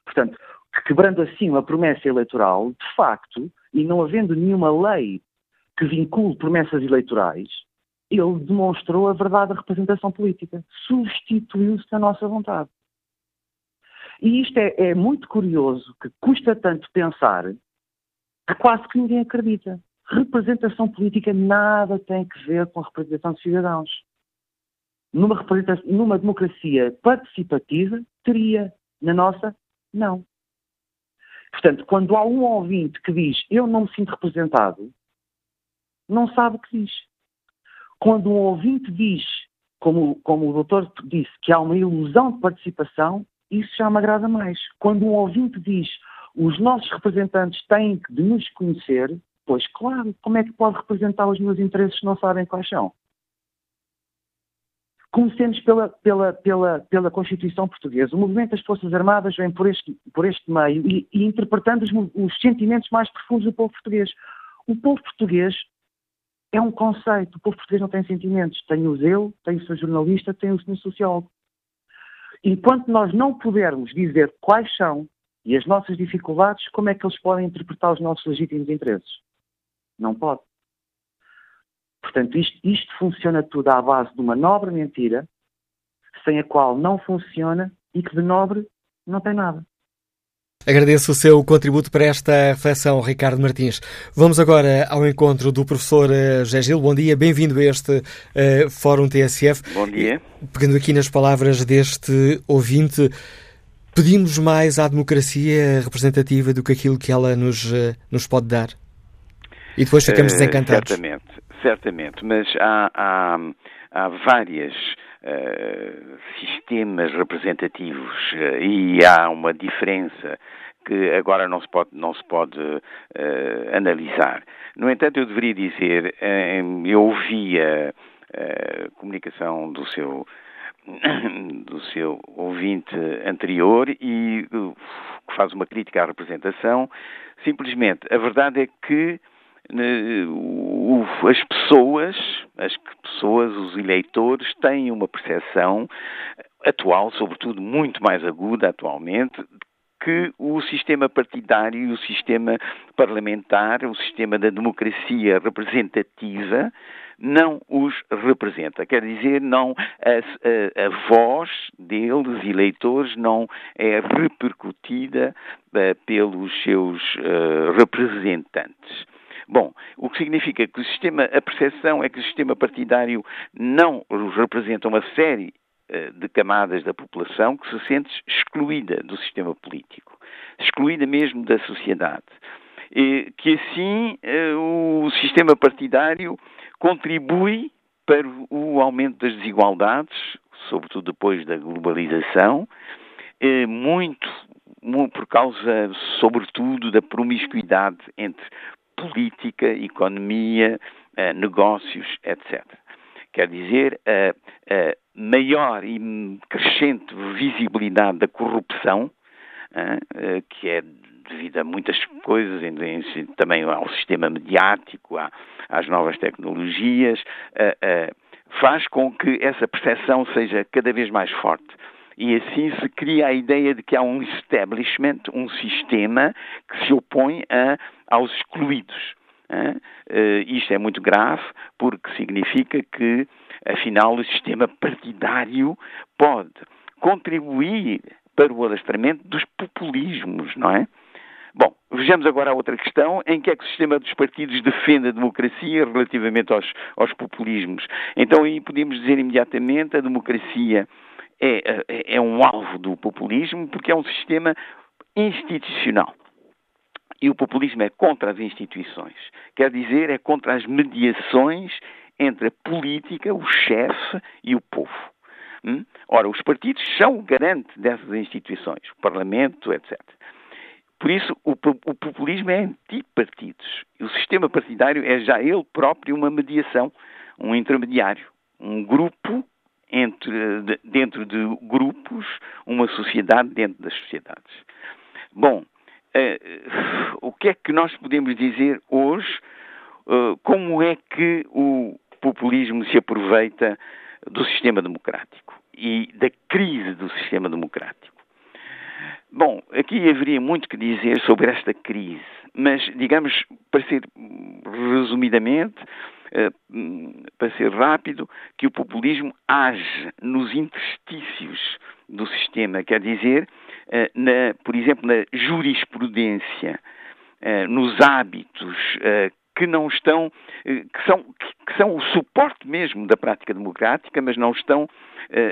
portanto, quebrando assim uma promessa eleitoral, de facto, e não havendo nenhuma lei que vincule promessas eleitorais, ele demonstrou a verdade da representação política. Substituiu-se da nossa vontade. E isto é, é muito curioso, que custa tanto pensar, que quase que ninguém acredita. Representação política nada tem que ver com a representação de cidadãos. Numa, numa democracia participativa, teria. Na nossa, não. Portanto, quando há um ouvinte que diz eu não me sinto representado, não sabe o que diz. Quando um ouvinte diz, como, como o doutor disse, que há uma ilusão de participação, isso já me agrada mais. Quando um ouvinte diz os nossos representantes têm de nos conhecer, pois claro, como é que pode representar os meus interesses se não sabem quais são? Comecemos pela, pela, pela, pela Constituição Portuguesa. O movimento das Forças Armadas vem por este, por este meio e, e interpretando os, os sentimentos mais profundos do povo português. O povo português é um conceito. O povo português não tem sentimentos. Tem o eu, tem o seu jornalista, tem o seu sociólogo. Enquanto nós não pudermos dizer quais são e as nossas dificuldades, como é que eles podem interpretar os nossos legítimos interesses? Não pode. Portanto, isto, isto funciona tudo à base de uma nobre mentira, sem a qual não funciona e que de nobre não tem nada. Agradeço o seu contributo para esta reflexão, Ricardo Martins. Vamos agora ao encontro do professor eh, José Gil. Bom dia, bem-vindo a este uh, Fórum TSF. Bom dia. Pegando aqui nas palavras deste ouvinte, pedimos mais à democracia representativa do que aquilo que ela nos, uh, nos pode dar? E depois ficamos desencantados. Uh, certamente, certamente, mas há, há, há várias sistemas representativos uh, e há uma diferença que agora não se pode, não se pode uh, analisar. No entanto, eu deveria dizer, eu ouvi a, a comunicação do seu <coughs> do seu ouvinte anterior e que faz uma crítica à representação. Simplesmente, a verdade é que as pessoas, as pessoas, os eleitores, têm uma percepção atual, sobretudo muito mais aguda atualmente, que o sistema partidário e o sistema parlamentar, o sistema da democracia representativa, não os representa. Quer dizer, não a, a, a voz deles, eleitores, não é repercutida uh, pelos seus uh, representantes. Bom, o que significa que o sistema, a percepção é que o sistema partidário não representa uma série eh, de camadas da população que se sente excluída do sistema político, excluída mesmo da sociedade. E que assim eh, o sistema partidário contribui para o aumento das desigualdades, sobretudo depois da globalização, muito por causa, sobretudo, da promiscuidade entre política, economia, eh, negócios, etc. Quer dizer, a, a maior e crescente visibilidade da corrupção, eh, que é devido a muitas coisas, também ao sistema mediático, às novas tecnologias, eh, faz com que essa percepção seja cada vez mais forte. E assim se cria a ideia de que há um establishment, um sistema que se opõe a, aos excluídos. Uh, isto é muito grave porque significa que, afinal, o sistema partidário pode contribuir para o alastramento dos populismos, não é? Bom, vejamos agora a outra questão, em que é que o sistema dos partidos defende a democracia relativamente aos, aos populismos. Então aí podemos dizer imediatamente a democracia é, é, é um alvo do populismo porque é um sistema institucional. E o populismo é contra as instituições. Quer dizer, é contra as mediações entre a política, o chefe e o povo. Hum? Ora, os partidos são o garante dessas instituições, o Parlamento, etc. Por isso, o, o populismo é antipartidos. O sistema partidário é já ele próprio uma mediação, um intermediário, um grupo entre, de, dentro de grupos, uma sociedade dentro das sociedades. Bom, uh, o que é que nós podemos dizer hoje? Uh, como é que o populismo se aproveita do sistema democrático e da crise do sistema democrático? Bom, aqui haveria muito que dizer sobre esta crise, mas, digamos, para ser resumidamente, eh, para ser rápido, que o populismo age nos interstícios do sistema, quer dizer, eh, na, por exemplo, na jurisprudência, eh, nos hábitos que não estão, que são, que são o suporte mesmo da prática democrática, mas não estão,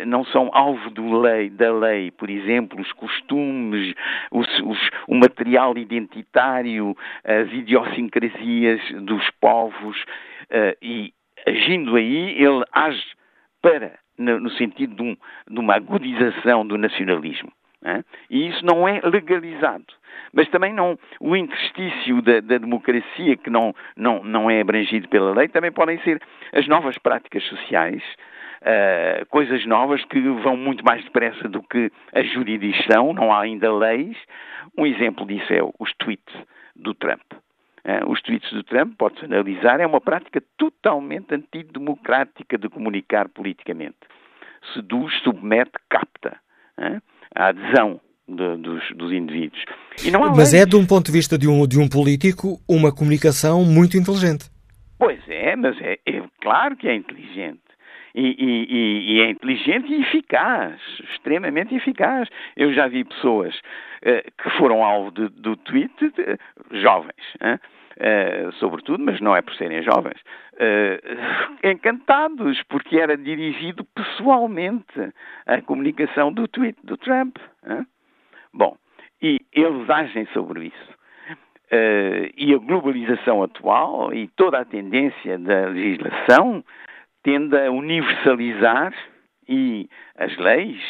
não são alvo do lei, da lei, por exemplo, os costumes, os, os, o material identitário, as idiosincrasias dos povos, Uh, e agindo aí, ele age para, no, no sentido de, um, de, uma agudização do nacionalismo. Né? E isso não é legalizado. Mas também não, o interstício da, da, democracia, que não, não, não é abrangido pela lei, também podem ser as novas práticas sociais, uh, coisas novas que vão muito mais depressa do que a jurisdição, não há ainda leis. Um exemplo disso é os tweets do Trump. Eh, os tweets do Trump, pode-se analisar, é uma prática totalmente antidemocrática de comunicar politicamente. Seduz, submete, capta é? A adesão de, dos, dos, indivíduos. Mas leis. é, de um ponto de vista de um, de um político, uma comunicação muito inteligente. Pois é, mas é, é claro que é inteligente. E, e, e, é inteligente e eficaz, extremamente eficaz. Eu já vi pessoas uh, que foram alvo do tweet, de, jovens, uh, sobretudo, mas não é por serem jovens, uh, <laughs> encantados, porque era dirigido pessoalmente a comunicação do tweet do Trump. Bom, e eles agem sobre isso. Uh, e a globalização atual e toda a tendência da legislação tende a universalizar e as leis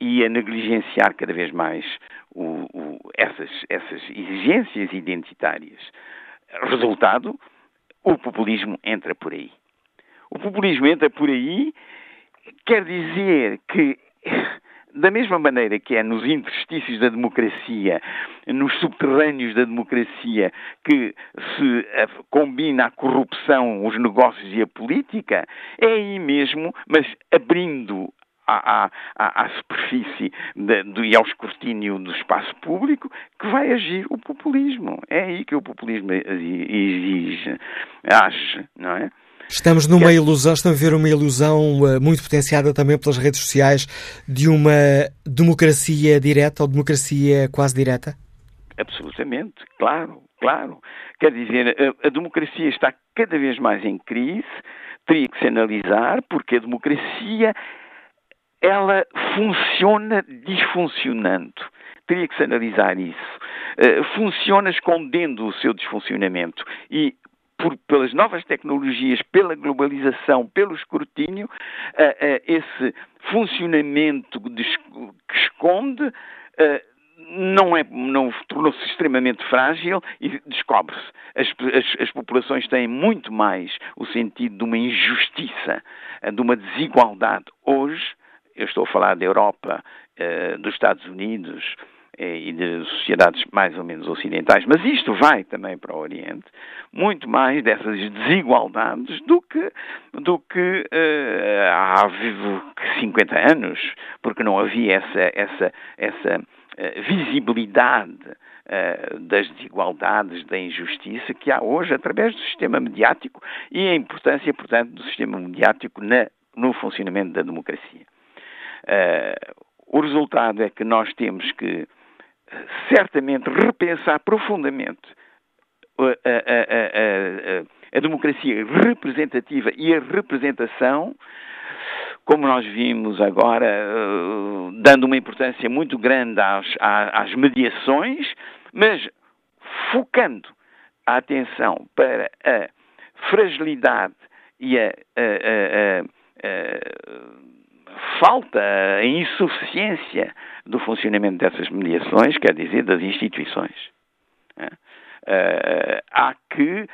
e a negligenciar cada vez mais o, o, essas, essas exigências identitárias. Resultado, o populismo entra por aí. O populismo entra por aí quer dizer que da mesma maneira que é nos interstícios da democracia, nos subterrâneos da democracia, que se eh, combina a corrupção, os negócios e a política, é aí mesmo, mas abrindo à, à, à, superfície de, do, e ao escrutínio do espaço público que vai agir o populismo. É aí que o populismo exige, age, não é? Estamos numa ilusão, estamos a ver uma ilusão uh, muito potenciada também pelas redes sociais de uma democracia direta ou democracia quase direta? Absolutamente, claro, claro. Quer dizer, a, a democracia está cada vez mais em crise, teria que se analisar, porque a democracia ela funciona disfuncionando. Teria que se analisar isso. Uh, funciona escondendo o seu desfuncionamento. E por, pelas novas tecnologias, pela globalização, pelo escrutínio, uh, uh, esse funcionamento que esconde não é, não tornou-se extremamente frágil e descobre-se. As, as, as, populações têm muito mais o sentido de uma injustiça, de uma desigualdade. Hoje, eu estou a falar da Europa, dos Estados Unidos, e de sociedades mais ou menos ocidentais, mas isto vai também para o Oriente, muito mais dessas desigualdades do que, do que uh, há 50 anos, porque não havia essa, essa, essa visibilidade das desigualdades, da injustiça que há hoje através do sistema mediático e a importância, portanto, do sistema mediático na, no funcionamento da democracia. O resultado é que nós temos que certamente repensar profundamente a, a, a, a, democracia representativa e a representação, como nós vimos agora, dando uma importância muito grande às, às mediações, mas focando a atenção para a fragilidade e a falta, a insuficiência do funcionamento dessas mediações, quer dizer, das instituições. Uh, há que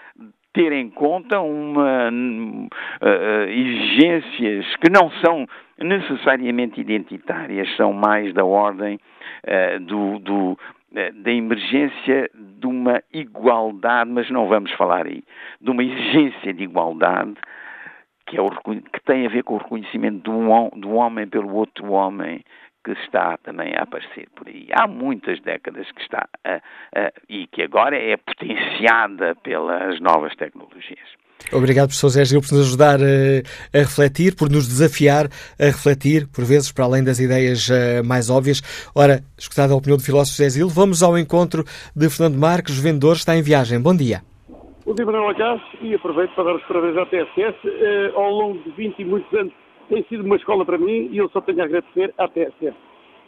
ter em conta uma uh, exigências que não são necessariamente identitárias, são mais da ordem uh, do, do, da emergência de uma igualdade, mas não vamos falar aí, de uma exigência de igualdade que, é o, que tem a ver com o reconhecimento do, do homem pelo outro homem, que está também a aparecer por aí. Há muitas décadas que está e que agora é potenciada pelas novas tecnologias. Obrigado, professor Zé Gil, por nos ajudar a, eh, a, refletir, por nos desafiar a refletir, por vezes, para além das ideias uh, mais óbvias. Ora, escutada a opinião do filósofo Zé Gil, vamos ao encontro de Fernando Marques, vendedor, está em viagem. Bom dia. Bom dia, Manuel Acás, e aproveito para dar os parabéns à TSS. Uh, eh, ao longo de 20 e muitos anos tem sido uma escola para mim e eu só tenho a agradecer à TSF.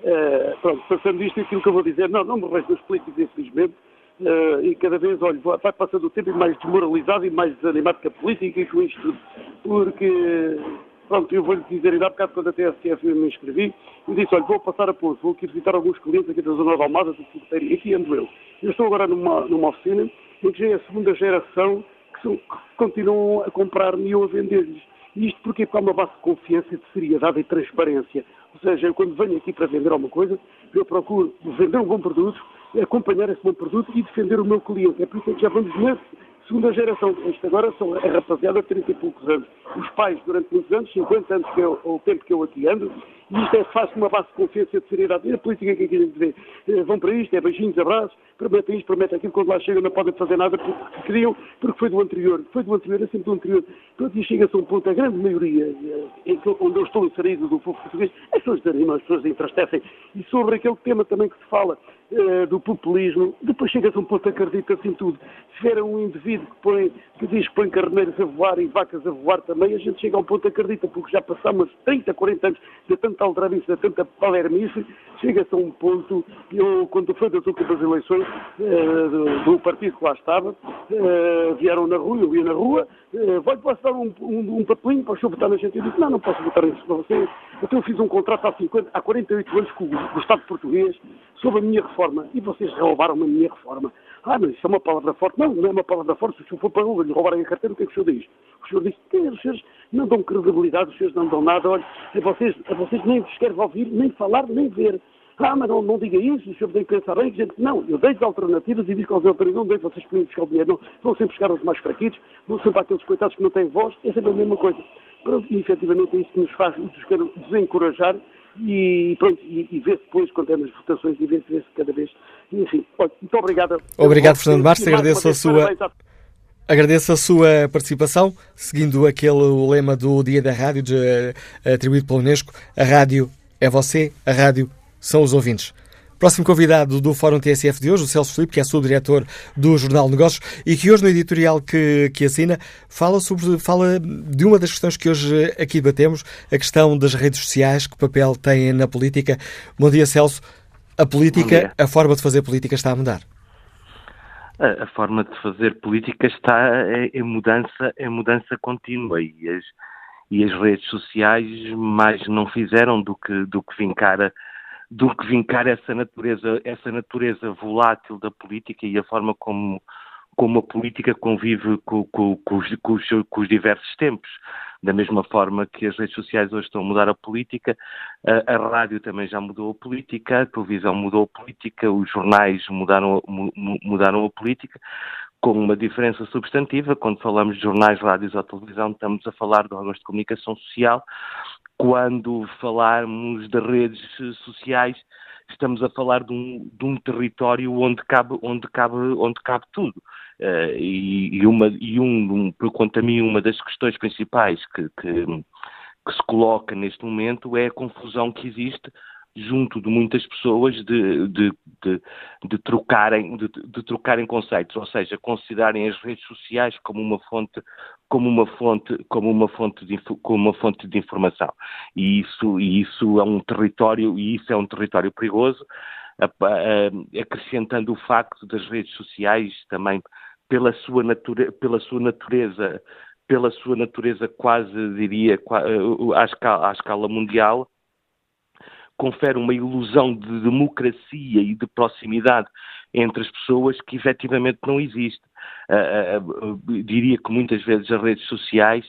Uh, pronto, passando isto, aquilo que eu vou dizer, não, não me resto dos políticos, infelizmente, uh, e cada vez, olha, vai passando o tempo e mais desmoralizado e mais desanimado com a política e com isto tudo, porque, pronto, eu vou-lhe dizer, ainda há bocado quando a TSF me inscrevi, e disse, olha, vou passar a Pouso, vou aqui visitar alguns clientes aqui da zona da Almada, do e aqui ando eu. Eu estou agora numa, numa oficina, que já é a segunda geração que, são, que continuam a comprar-me e a vender-lhes. Isto porque, há uma base de confiança, de seriedade e transparência. Ou seja, eu quando venho aqui para vender alguma coisa, eu procuro vender um bom produto, acompanhar esse bom produto e defender o meu cliente. É por isso que já vamos nesse segunda geração. Isto agora são a rapaziada de 30 e poucos anos. Os pais, durante muitos anos, 50 anos, que é o tempo que eu aqui ando, e isto é fácil uma base de confiança de seriedade. E a política que aqui vê, eh, vão para isto, é beijinhos, abraços, prometem isto, prometem aquilo, quando lá chegam não podem fazer nada porque queriam, porque foi do anterior. Foi do anterior, é sempre do anterior. Pronto, e chega-se a um ponto, a grande maioria, eh, em que, onde eu estou inserido do povo português, as pessoas desanimam, as pessoas entristecem. E sobre aquele tema também que se fala, uh, do populismo, depois chega-se a um ponto, acredita-se em tudo. Se vier um indivíduo que, põe, que diz que põe carneiros a voar e vacas a voar também, a gente chega a um ponto, acredita, porque já passamos 30, 40 anos de tanta aldrabice, de tanta palermice, chega-se a um ponto, eu, quando foi das últimas eleições uh, do, do, partido que lá estava, uh, vieram na rua, eu ia na rua, uh, vai posso dar um, um, um papelinho para o senhor votar na gente? Eu disse, não, não posso votar nisso para você. Então eu fiz um contrato há, 50, há 48 anos com o, o Estado português sobre a minha reforma e vocês roubaram a minha reforma. Ah, mas isso é uma palavra forte. Não, não é uma palavra forte. Se o senhor for para lhe roubarem a carteira, o que é que o senhor diz? O senhor diz que os senhores não dão credibilidade, os senhores não dão nada. Olha, a vocês, a vocês nem vos querem ouvir, nem falar, nem ver. Ah, mas não, não diga isso, o senhor tem que pensar bem. Gente, não, eu dei alternativas e digo aos alternativas, não dei vocês podem buscar o dinheiro, não. Vão sempre buscar os mais fraquitos, vão sempre àqueles coitados que não têm voz. É sempre a mesma coisa. Pronto, e efetivamente é isso que nos faz nos desencorajar e pronto, e, e ver depois, quando é nas votações, e ver-se cada vez. Enfim, muito obrigado. Obrigado, Fernando Bastos, agradeço a sua. Agradeço a sua participação, seguindo aquele lema do Dia da Rádio, de, uh, atribuído pela Unesco. A rádio é você, a rádio são os ouvintes. Próximo convidado do Fórum TSF de hoje, o Celso Filipe, que é subdiretor do Jornal Negócios e que hoje no editorial que, que assina fala, sobre, fala de uma das questões que hoje aqui debatemos, a questão das redes sociais, que papel têm na política. Bom dia, Celso. A política, a forma de fazer política está a mudar. A, a forma de fazer política está em, mudança, em mudança contínua e as, e as redes sociais mais não fizeram do que, do que vincar a do que vincar essa natureza, essa natureza volátil da política e a forma como, como a política convive com, com, com, os, os, com os diversos tempos. Da mesma forma que as redes sociais hoje estão a mudar a política, a, a, rádio também já mudou a política, a televisão mudou a política, os jornais mudaram, mudaram a política, com uma diferença substantiva. Quando falamos de jornais, rádios ou televisão, estamos a falar de órgãos de comunicação social quando falarmos de redes sociais, estamos a falar de um, de um território onde cabe, onde cabe, onde cabe tudo. Uh, e, e, uma, e um, um, quanto a mim, uma das questões principais que, que, que se coloca neste momento é a confusão que existe junto de muitas pessoas de, de, de, de trocarem, de, trocarem conceitos, ou seja, considerarem as redes sociais como uma fonte, como uma fonte, como uma fonte de, como uma fonte de informação. E isso, e isso é um território, e isso é um território perigoso. acrescentando o facto das redes sociais também pela sua, nature, pela sua natureza pela sua natureza quase, diria, à escala, à escala mundial, confere uma ilusão de democracia e de proximidade entre as pessoas que efetivamente não existe. Uh, uh, diria que muitas vezes as redes sociais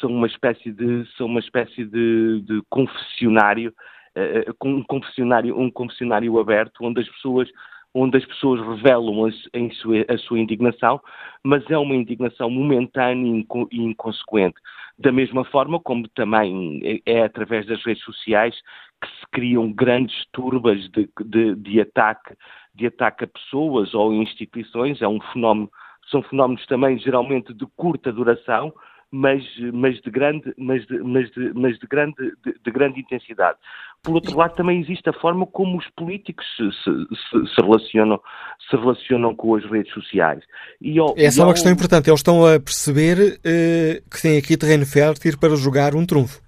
são uma espécie de, são uma espécie de, de confessionário, uh, um confessionário, um confessionário aberto, onde as pessoas onde as pessoas revelam a, sua, a sua indignação, mas é uma indignação momentânea e inconsequente. Da mesma forma como também é, é através das redes sociais que se criam grandes turbas de, de, de, ataque, de ataque a pessoas ou instituições, é um fenómeno, são fenómenos também geralmente de curta duração, mas, mas, de, grande, mas, de, mas, de, mas de, grande, de, de, grande intensidade. Por outro lado, também existe a forma como os políticos se, se, se relacionam, se relacionam com as redes sociais. E ao, Essa e é uma questão importante. Eles estão a perceber uh, que têm aqui terreno fértil para jogar um trunfo.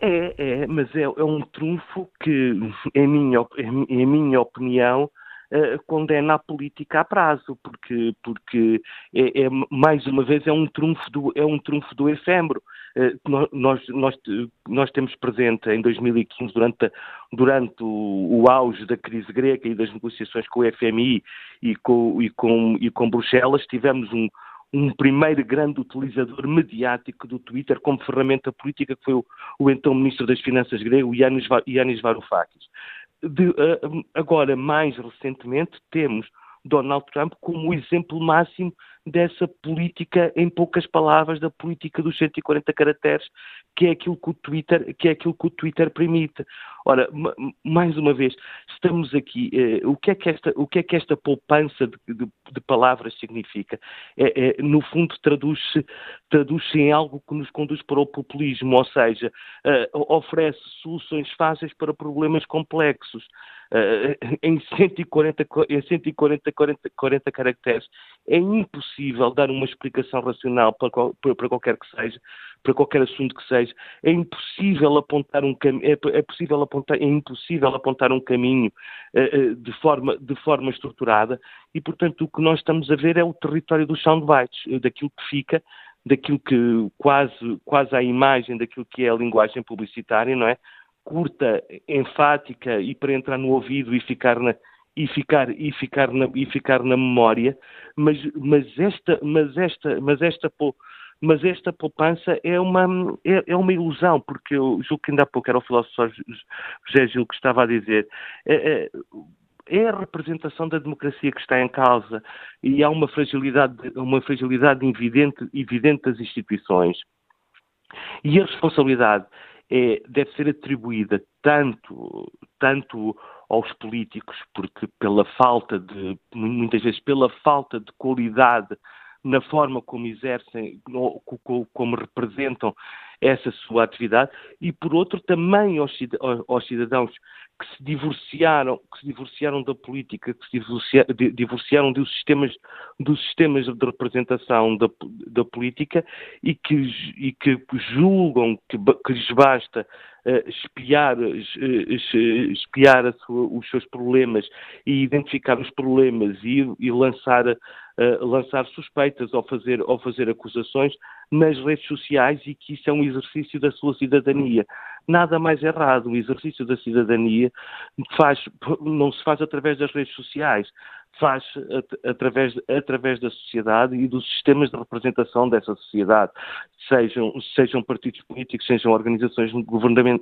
É, é, mas é, é um trunfo que, em minha, em minha opinião, uh, condena a política a prazo, porque, porque é, é, mais uma vez é um trunfo do, é um trunfo do efêmero. Uh, nós, nós, nós temos presente em 2015, durante, durante o, o, auge da crise grega e das negociações com o FMI e com, e com, e com Bruxelas, tivemos um, um primeiro grande utilizador mediático do Twitter como ferramenta política, que foi o, o então Ministro das Finanças grego, Yanis, Yanis Varoufakis. De, uh, agora, mais recentemente, temos Donald Trump como o exemplo máximo dessa política, em poucas palavras, da política dos 140 caracteres, que é aquilo que o Twitter, que é aquilo que o Twitter permite. Ora, mais uma vez, estamos aqui, eh, o, que é que esta, o que é que esta poupança de, de, de palavras significa? É, é, no fundo, traduz-se traduz em algo que nos conduz para o populismo, ou seja, eh, oferece soluções fáceis para problemas complexos. Uh, em 140, em 140 40, 40 caracteres. É impossível dar uma explicação racional para, para, qualquer que seja, para qualquer assunto que seja. É impossível apontar um é, é possível apontar, é impossível apontar um caminho uh, de forma de forma estruturada e, portanto, o que nós estamos a ver é o território dos soundbites, daquilo que fica daquilo que quase quase a imagem daquilo que é a linguagem publicitária, não é? curta, enfática e para entrar no ouvido e ficar na, e ficar e ficar na, e ficar na memória, mas, mas esta mas esta mas esta mas esta poupança é uma é, é uma ilusão porque eu julgo que ainda há pouco era o filósofo José Gil que estava a dizer é, é, é a representação da democracia que está em causa e há uma fragilidade uma fragilidade evidente evidente das instituições. E a responsabilidade é, deve ser atribuída tanto, tanto aos políticos, porque pela falta de, muitas vezes pela falta de qualidade na forma como exercem, como representam essa sua atividade, e por outro também aos, cidadãos que se divorciaram, que se divorciaram da política, que se divorciaram, dos sistemas, dos sistemas de representação da, da política e que, e que julgam que, que lhes basta espiar, uh, espiar sua, os seus problemas e identificar os problemas e, e lançar, uh, lançar suspeitas ou fazer, ou fazer acusações nas redes sociais e que isso é um exercício da sua cidadania nada mais errado. O exercício da cidadania faz, não se faz através das redes sociais, faz através, através da sociedade e dos sistemas de representação dessa sociedade, sejam, sejam partidos políticos, sejam organizações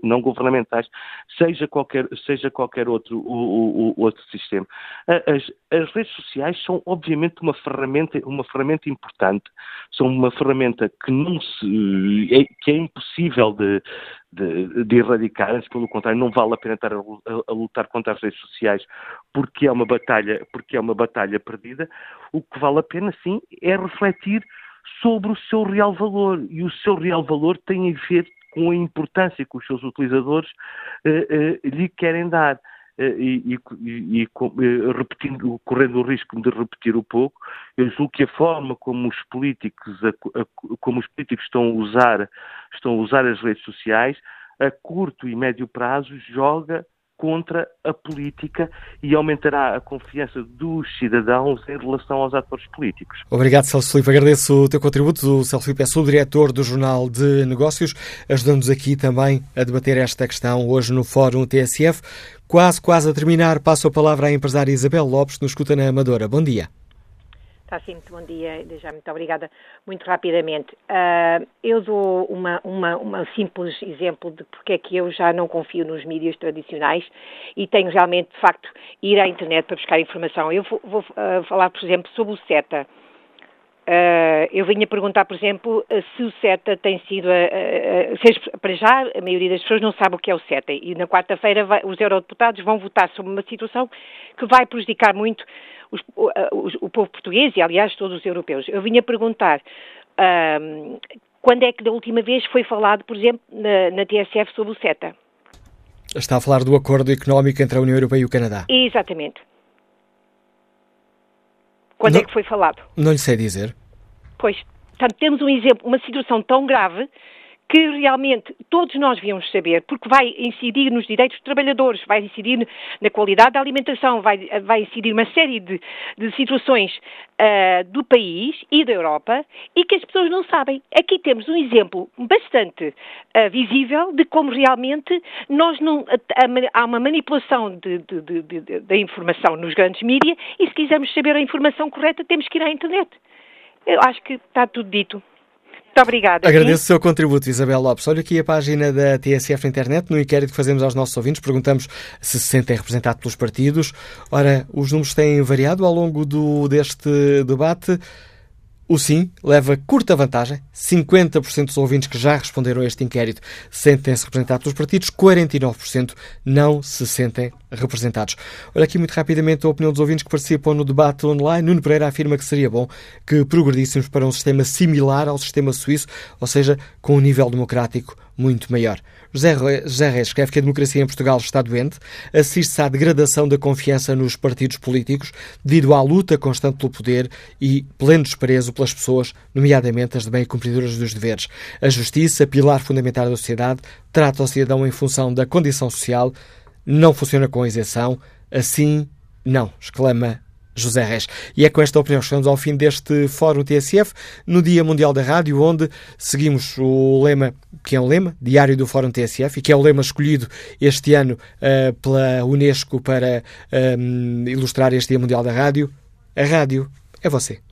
não governamentais, seja qualquer, seja qualquer outro, o, o, outro sistema. As, as, redes sociais são, obviamente, uma ferramenta, uma ferramenta importante, são uma ferramenta que, não se, é, que é impossível de, de, de erradicar, antes pelo contrário, não vale a pena estar a, a, a, lutar contra as redes sociais porque é uma batalha, porque é uma batalha perdida. O que vale a pena, sim, é refletir sobre o seu real valor e o seu real valor tem a ver com a importância que os seus utilizadores uh, uh, lhe querem dar. Uh, e, e, e, repetindo, correndo o risco de repetir um pouco, eu julgo que a forma como os políticos, a, a, como os políticos estão a usar, estão a usar as redes sociais, a curto e médio prazo joga contra a política e aumentará a confiança dos cidadãos em relação aos atores políticos. Obrigado, Celso Filipe. Agradeço o teu contributo. O Celso Filipe é subdiretor do Jornal de Negócios, ajudando-nos aqui também a debater esta questão hoje no Fórum TSF. Quase, quase a terminar, passo a palavra à empresária Isabel Lopes, que nos escuta na Amadora. Bom dia. Está sim, muito bom dia, já muito obrigada. Muito rapidamente, uh, eu dou uma, uma, uma, simples exemplo de porque é que eu já não confio nos mídias tradicionais e tenho realmente, de facto, ir à internet para buscar informação. Eu vou, vou uh, falar, por exemplo, sobre o CETA. Uh, eu vinha perguntar, por exemplo, se o CETA tem sido. Uh, para já, a maioria das pessoas não sabe o que é o CETA. E na quarta-feira os eurodeputados vão votar sobre uma situação que vai prejudicar muito os, o, o, povo português e, aliás, todos os europeus. Eu vinha perguntar um, quando é que da última vez foi falado, por exemplo, na, na TSF sobre o CETA. Está a falar do acordo económico entre a União Europeia e o Canadá. Exatamente. Quando não, é que foi falado? Não lhe sei dizer. Pois, portanto, temos um exemplo, uma situação tão grave que realmente todos nós devíamos saber, porque vai incidir nos direitos dos trabalhadores, vai incidir na qualidade da alimentação, vai, vai incidir uma série de, de situações uh, do país e da Europa e que as pessoas não sabem. Aqui temos um exemplo bastante uh, visível de como realmente nós não, há uma manipulação da informação nos grandes mídias e se quisermos saber a informação correta temos que ir à internet. Eu acho que está tudo dito. Muito obrigada. Agradeço sim? o seu contributo, Isabel Lopes. Olha aqui a página da TSF na internet, no inquérito que fazemos aos nossos ouvintes, perguntamos se se sentem representados pelos partidos. Ora, os números têm variado ao longo do, deste debate. O sim leva curta vantagem. 50% dos ouvintes que já responderam a este inquérito sentem-se representados pelos partidos, 49% não se sentem representados. Olha aqui muito rapidamente a opinião dos ouvintes que participam no debate online. Nuno Pereira afirma que seria bom que progredíssemos para um sistema similar ao sistema suíço, ou seja, com um nível democrático muito maior. José, José Reis escreve que a democracia em Portugal está doente, assiste-se à degradação da confiança nos partidos políticos devido à luta constante pelo poder e pleno desprezo pelas pessoas, nomeadamente as de bem cumpridoras dos deveres. A justiça, pilar fundamental da sociedade, trata o cidadão em função da condição social, não funciona com isenção, assim não, exclama José Reis. E é com esta opinião que chegamos ao fim deste Fórum TSF, no Dia Mundial da Rádio, onde seguimos o lema, que é um lema diário do Fórum TSF, e que é o lema escolhido este ano uh, pela Unesco para um, ilustrar este Dia Mundial da Rádio. A rádio é você.